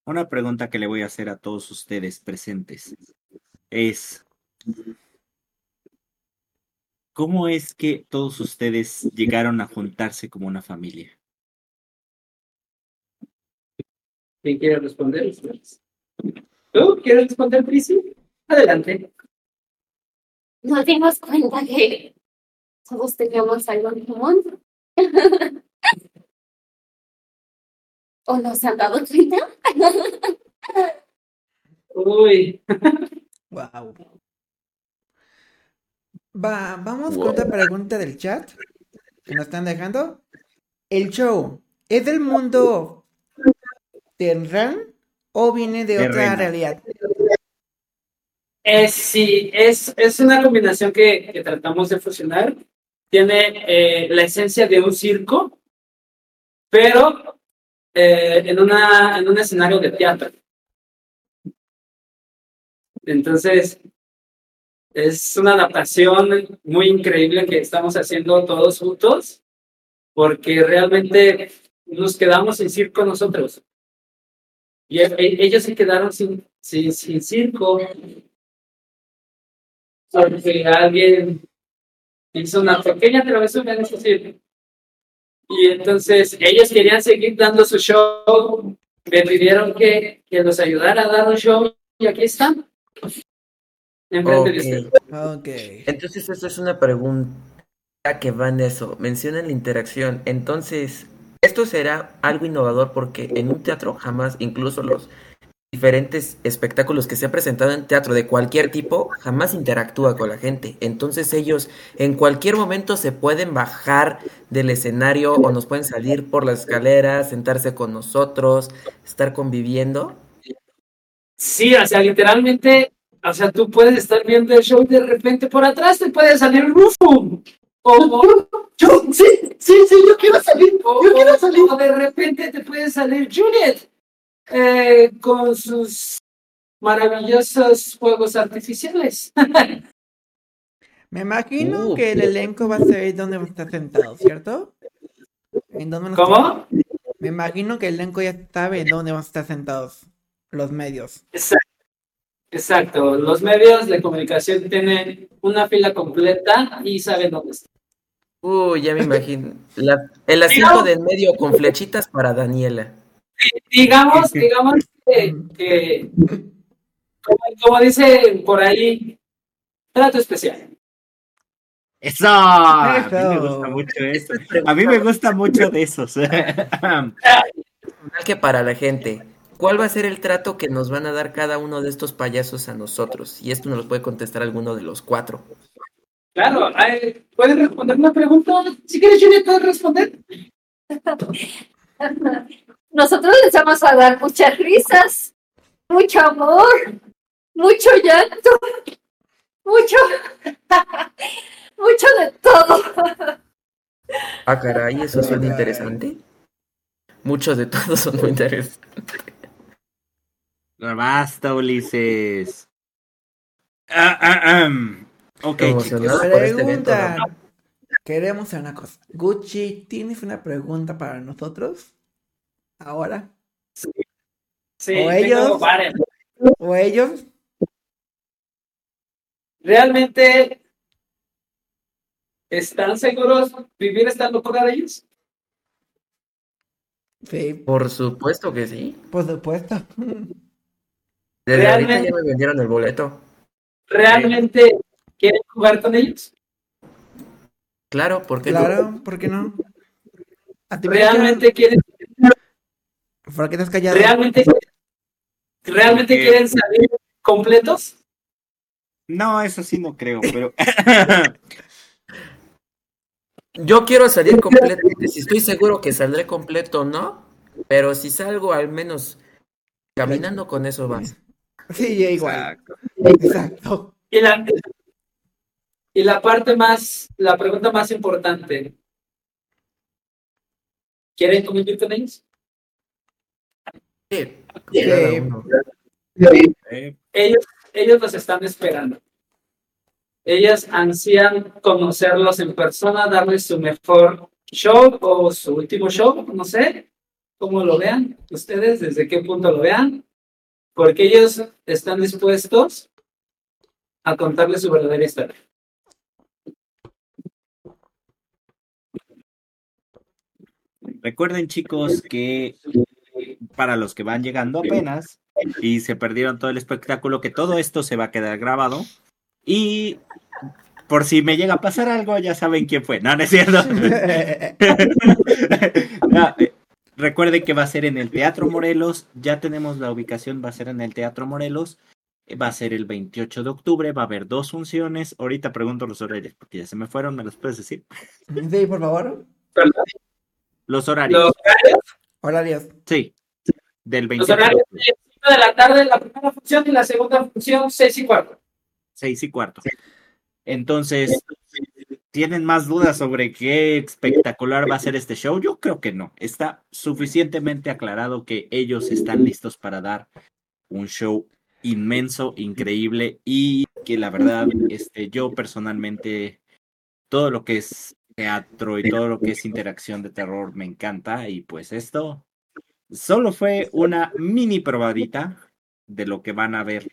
una pregunta que le voy a hacer a todos ustedes presentes es ¿cómo es que todos ustedes llegaron a juntarse como una familia? ¿Quién quiere responder? ¿Tú quieres responder, Prisi? Adelante. Nos dimos cuenta que todos teníamos algo en común. *laughs* ¿O no se han dado cuenta? Uy, Wow. Va, vamos Wow. con otra pregunta del chat que nos están dejando. ¿El show es del mundo Terran o viene de, De otra realidad. Es, sí, es, es una combinación que, que tratamos de fusionar. Tiene eh, la esencia de un circo, pero eh, en, una, en un escenario de teatro. Entonces, es una adaptación muy increíble que estamos haciendo todos juntos, porque realmente nos quedamos sin circo nosotros. Y e- ellos se quedaron sin, sin, sin circo porque alguien hizo una pequeña travesura en ese circo. Y entonces ellos querían seguir dando su show, me pidieron que, que los ayudara a dar un show y aquí están. Entonces, esta es una pregunta que va en eso. Mencionan la interacción. Entonces, esto será algo innovador porque en un teatro jamás, incluso los diferentes espectáculos que se han presentado en teatro de cualquier tipo, jamás interactúa con la gente. Entonces ellos en cualquier momento se pueden bajar del escenario o nos pueden salir por las escaleras, sentarse con nosotros, estar conviviendo. Sí, o sea, literalmente, o sea, tú puedes estar viendo el show y de repente por atrás te puede salir Rufo. Yo, sí, sí, sí, yo quiero salir. o- Yo quiero o- salir. o de repente te puede salir Juliet eh, con sus maravillosos fuegos artificiales. *laughs* Me imagino Uh. que el elenco va a saber dónde vamos a estar sentados, ¿cierto? ¿En dónde nos- ¿Cómo? Me imagino que el elenco ya sabe en dónde vamos a estar sentados. Los medios. Exacto. Exacto. Los medios de comunicación tienen una fila completa y saben dónde está. Uy, ya me imagino. La- el asiento de en medio con flechitas para Daniela. Digamos, digamos que, que como, como dice por ahí, trato especial. Eso. A mí me gusta mucho eso. A mí me gusta mucho de esos. Que para la gente. ¿Cuál va a ser el trato que nos van a dar cada uno de estos payasos a nosotros? Y esto nos lo puede contestar alguno de los cuatro. Claro, ¿puedes responder una pregunta? Si quieres, Juliet, ¿puedes responder? *laughs* Nosotros les vamos a dar muchas risas, mucho amor, mucho llanto, mucho, *laughs* mucho de todo. *laughs* Ah, caray, eso suena interesante. Muchos de todos son muy interesantes. Basta, Ulises. Ah, ah, am. Ok, chicos. Este. Pregunta. Queremos hacer una cosa. Gucci, ¿tienes una pregunta para nosotros? Ahora. Sí, O ellos. ¿O ellos? ¿Realmente están seguros vivir esta locura de ellos? Sí, Por supuesto que sí. por supuesto. Desde ahorita Realmente- ya me vendieron el boleto. ¿Realmente quieren jugar con ellos? Claro, ¿por qué no? Claro, ¿por qué no? ¿A ti, ¿Realmente quieren, ¿Por qué estás callado? realmente, realmente quieren salir completos? No, eso sí no creo, pero. *laughs* Yo quiero salir completo. Si estoy seguro que saldré completo, ¿no? Pero si salgo al menos caminando con eso va. Sí, igual. Exacto. Exacto. Y la, y la parte más, la pregunta más importante. ¿Quieren convivir con ellos? Sí. Eh, Ellos, ellos los están esperando. Ellas ansían conocerlos en persona, darles su mejor show o su último show, no sé cómo lo vean ustedes, desde qué punto lo vean, porque ellos están dispuestos a contarles su verdadera historia. Recuerden, chicos, que para los que van llegando apenas y se perdieron todo el espectáculo, que todo esto se va a quedar grabado. Y por si me llega a pasar algo, ya saben quién fue. No, no es cierto. *laughs* No, eh, recuerden que va a ser en el Teatro Morelos. Ya tenemos la ubicación, va a ser en el Teatro Morelos. Eh, Va a ser el 28 de octubre, va a haber dos funciones. Ahorita pregunto los horarios, porque ya se me fueron, ¿me los puedes decir? Sí, por favor. Los horarios. Los horarios, Horarios. Sí, del los 28 de horarios octubre. de la tarde la primera función y la segunda función seis y cuarto. Seis y cuarto. Entonces, ¿tienen más dudas sobre qué espectacular va a ser este show? Yo creo que no. Está suficientemente aclarado que ellos están listos para dar un show inmenso, increíble y que la verdad, este, yo personalmente, todo lo que es teatro y todo lo que es interacción de terror me encanta y pues esto solo fue una mini probadita de lo que van a ver.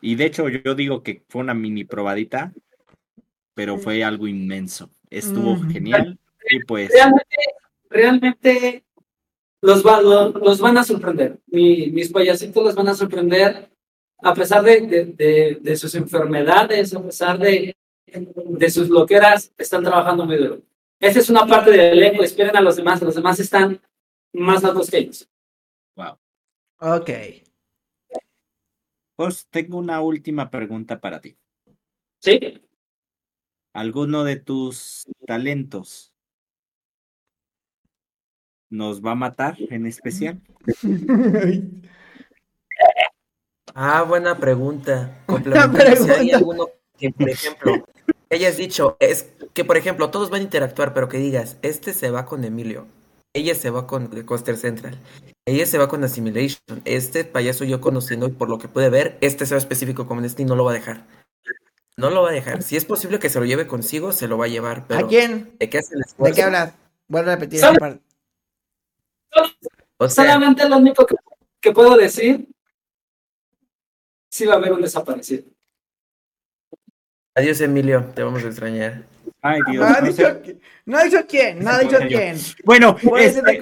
Y de hecho yo digo que fue una mini probadita, pero fue algo inmenso. Estuvo genial y pues... Realmente, realmente los, los, van a sorprender. mis payasitos los van a sorprender a pesar de, de, sus enfermedades, a pesar de, de sus loqueras, están trabajando muy duro. Esa es una parte del elenco, esperen a los demás, los demás están más altos que ellos. Wow. Ok. Pues tengo una última pregunta para ti. ¿Sí? ¿Alguno de tus talentos nos va a matar en especial? *laughs* ah, buena pregunta. Si hay alguno que, por *laughs* ejemplo, hayas dicho, es que, por ejemplo, todos van a interactuar, pero que digas, este se va con Emilio, ella se va con The Coaster Central, ella se va con Assimilation, este payaso yo conociendo y por lo que puede ver, este se va específico con este y no lo va a dejar. No lo va a dejar. Si es posible que se lo lleve consigo, se lo va a llevar. Pero ¿A quién? ¿De qué, ¿De qué hablas? Vuelvo a repetir esa parte. Solamente lo único que, puedo decir, sí va a haber un desaparecido. Adiós, Emilio, te vamos a extrañar. Ay, Dios. No ha dicho, no ha dicho quién, no ha dicho quién. Bueno, este,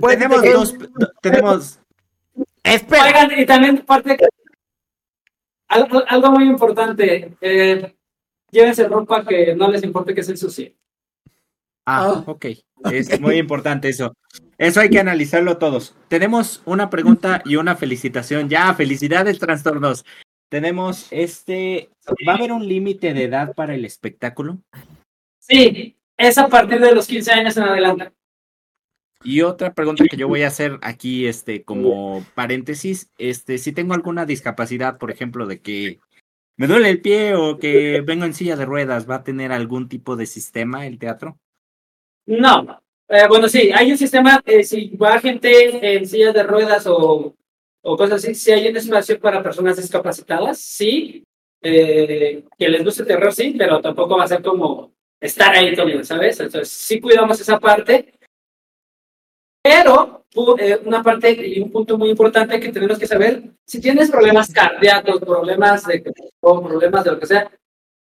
tenemos dos, tenemos... Espera. Oigan, y también parte algo, algo muy importante, eh, llévense ropa que no les importe que se ensucie. Ah, ah, ok. Es muy importante eso. Eso hay que analizarlo todos. Tenemos una pregunta y una felicitación. Ya, felicidades, trastornos. Tenemos este. ¿Va a haber un límite de edad para el espectáculo? Sí, es a partir de los 15 años en adelante. Y otra pregunta que yo voy a hacer aquí, este, como paréntesis, este, si tengo alguna discapacidad, por ejemplo, de que me duele el pie o que vengo en silla de ruedas, ¿va a tener algún tipo de sistema el teatro? No. Eh, bueno, sí, hay un sistema, eh, si va gente en sillas de ruedas o, o cosas así, si hay un espacio para personas discapacitadas, sí. Eh, que les guste el terror, sí, pero tampoco va a ser como estar ahí conmigo, ¿sabes? Entonces, sí cuidamos esa parte. Pero una parte y un punto muy importante que tenemos que saber, si tienes problemas cardíacos, problemas de o problemas de lo que sea,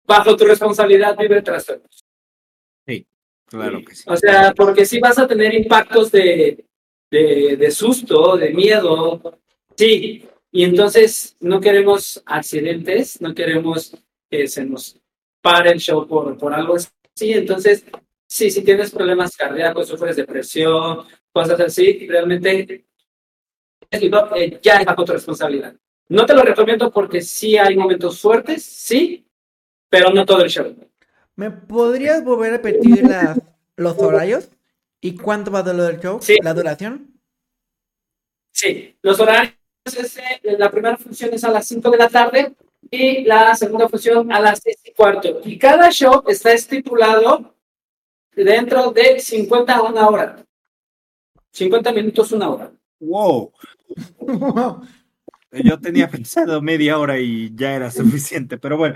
bajo tu responsabilidad vive trastornos. Claro que sí. O sea, porque si vas a tener impactos de, de, susto, de miedo, sí. Y entonces no queremos accidentes, no queremos que se nos pare el show por, por algo así. Entonces, sí, si tienes problemas cardíacos, sufres depresión, cosas así, realmente eh, ya es bajo tu responsabilidad. No te lo recomiendo porque sí hay momentos fuertes, sí, pero no todo el show. ¿Me podrías volver a repetir los horarios? ¿Y cuánto va a durar el show? ¿La duración? Sí, los horarios, eh, la primera función es a las 5 de la tarde y la segunda función a las 6 y cuarto. Y cada show está estipulado dentro de 50 a una hora. 50 minutos, una hora. Wow. *laughs* Yo tenía pensado media hora y ya era suficiente, pero bueno.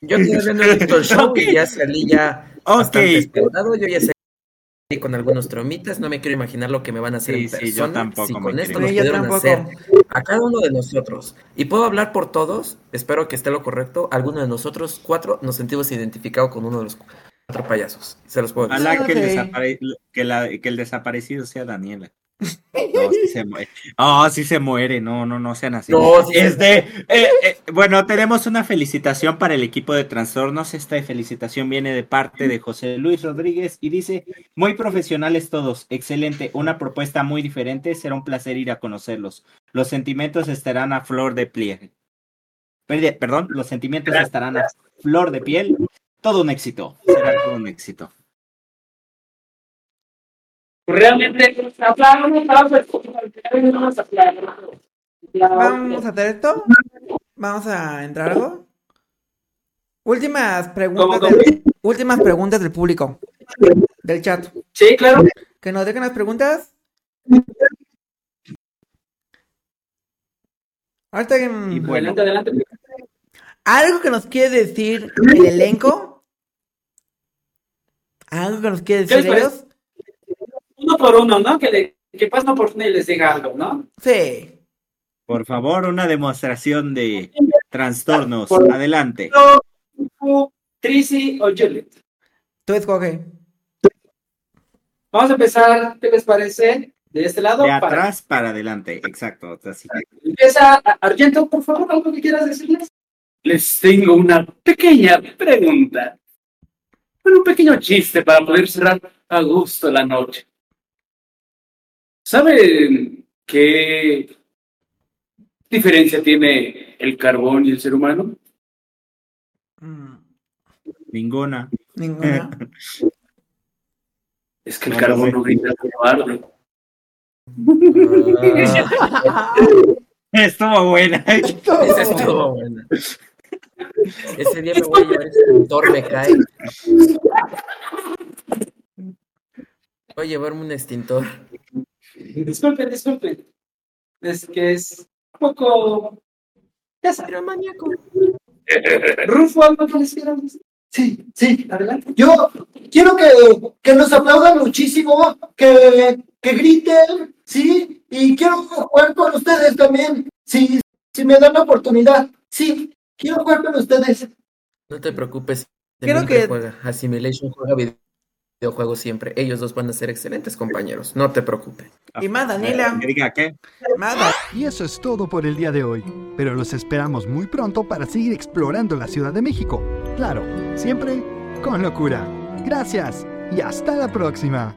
yo estoy viendo el show y ya salí ya okay. Yo ya salí con algunos tromitas, no me quiero imaginar lo que me van a hacer en persona. yo tampoco si con esto nos pudieron hacer a cada uno de nosotros. Y puedo hablar por todos, espero que esté lo correcto. Alguno de nosotros cuatro nos sentimos identificados con uno de los cuatro payasos. Se los puedo decir. Ojalá que, el que el desaparecido sea Daniela. No, sí se muere. Oh, sí se muere. No, no, no sean así. este, eh, eh, bueno, tenemos una felicitación para el equipo de trastornos. Esta felicitación viene de parte de José Luis Rodríguez y dice: Muy profesionales todos, excelente, una propuesta muy diferente. Será un placer ir a conocerlos. Los sentimientos estarán a flor de piel. Perdón, los sentimientos estarán a flor de piel. Todo un éxito. Será todo un éxito. Realmente. Vamos a hacer esto. Vamos a entrar algo. Últimas preguntas. ¿Cómo, del- últimas preguntas del público. Del chat. Sí, claro. Que nos dejen las preguntas. Ahorita bueno, Adelante, adelante. ¿Algo que nos quiere decir el elenco? ¿Algo que nos quiere ¿Qué decir ellos? Por uno, ¿no? Que, le, que pasen oportunidad y les diga algo, ¿no? Sí. por favor, una demostración de trastornos. Adelante. Trisi o Juliet. Tú escoge. Vamos a empezar, ¿qué les parece? De este lado. De para- atrás para adelante. Exacto. Así. Empieza Argento, por favor, algo que quieras decirles. Les tengo una pequeña pregunta. Bueno, un pequeño chiste para poder cerrar a gusto la noche. ¿Saben qué diferencia tiene el carbón y el ser humano? Mm, Ninguna. Ninguna. *laughs* Es que el No, carbón no grita como arde. Ah, *laughs* Estuvo buena. *laughs* esa estuvo buena. Ese día me voy a llevar extintor, me cae. Voy a llevarme un extintor. Disculpen, disculpen. Es que es un poco. Ya saben. Maníaco. Rufo, algo que les quieran. Sí, sí. Adelante. Yo quiero que, que nos aplaudan muchísimo, que, que griten, ¿sí? Y quiero jugar con ustedes también, sí, si me dan la oportunidad. Sí, quiero jugar con ustedes. No te preocupes. Creo que- juega. Assimilation juega vide- videojuegos siempre. Ellos dos van a ser excelentes compañeros. No te preocupes. Y más, Daniela. Que diga qué. Y eso es todo por el día de hoy, pero los esperamos muy pronto para seguir explorando la Ciudad de México. Claro, siempre con locura. Gracias y hasta la próxima.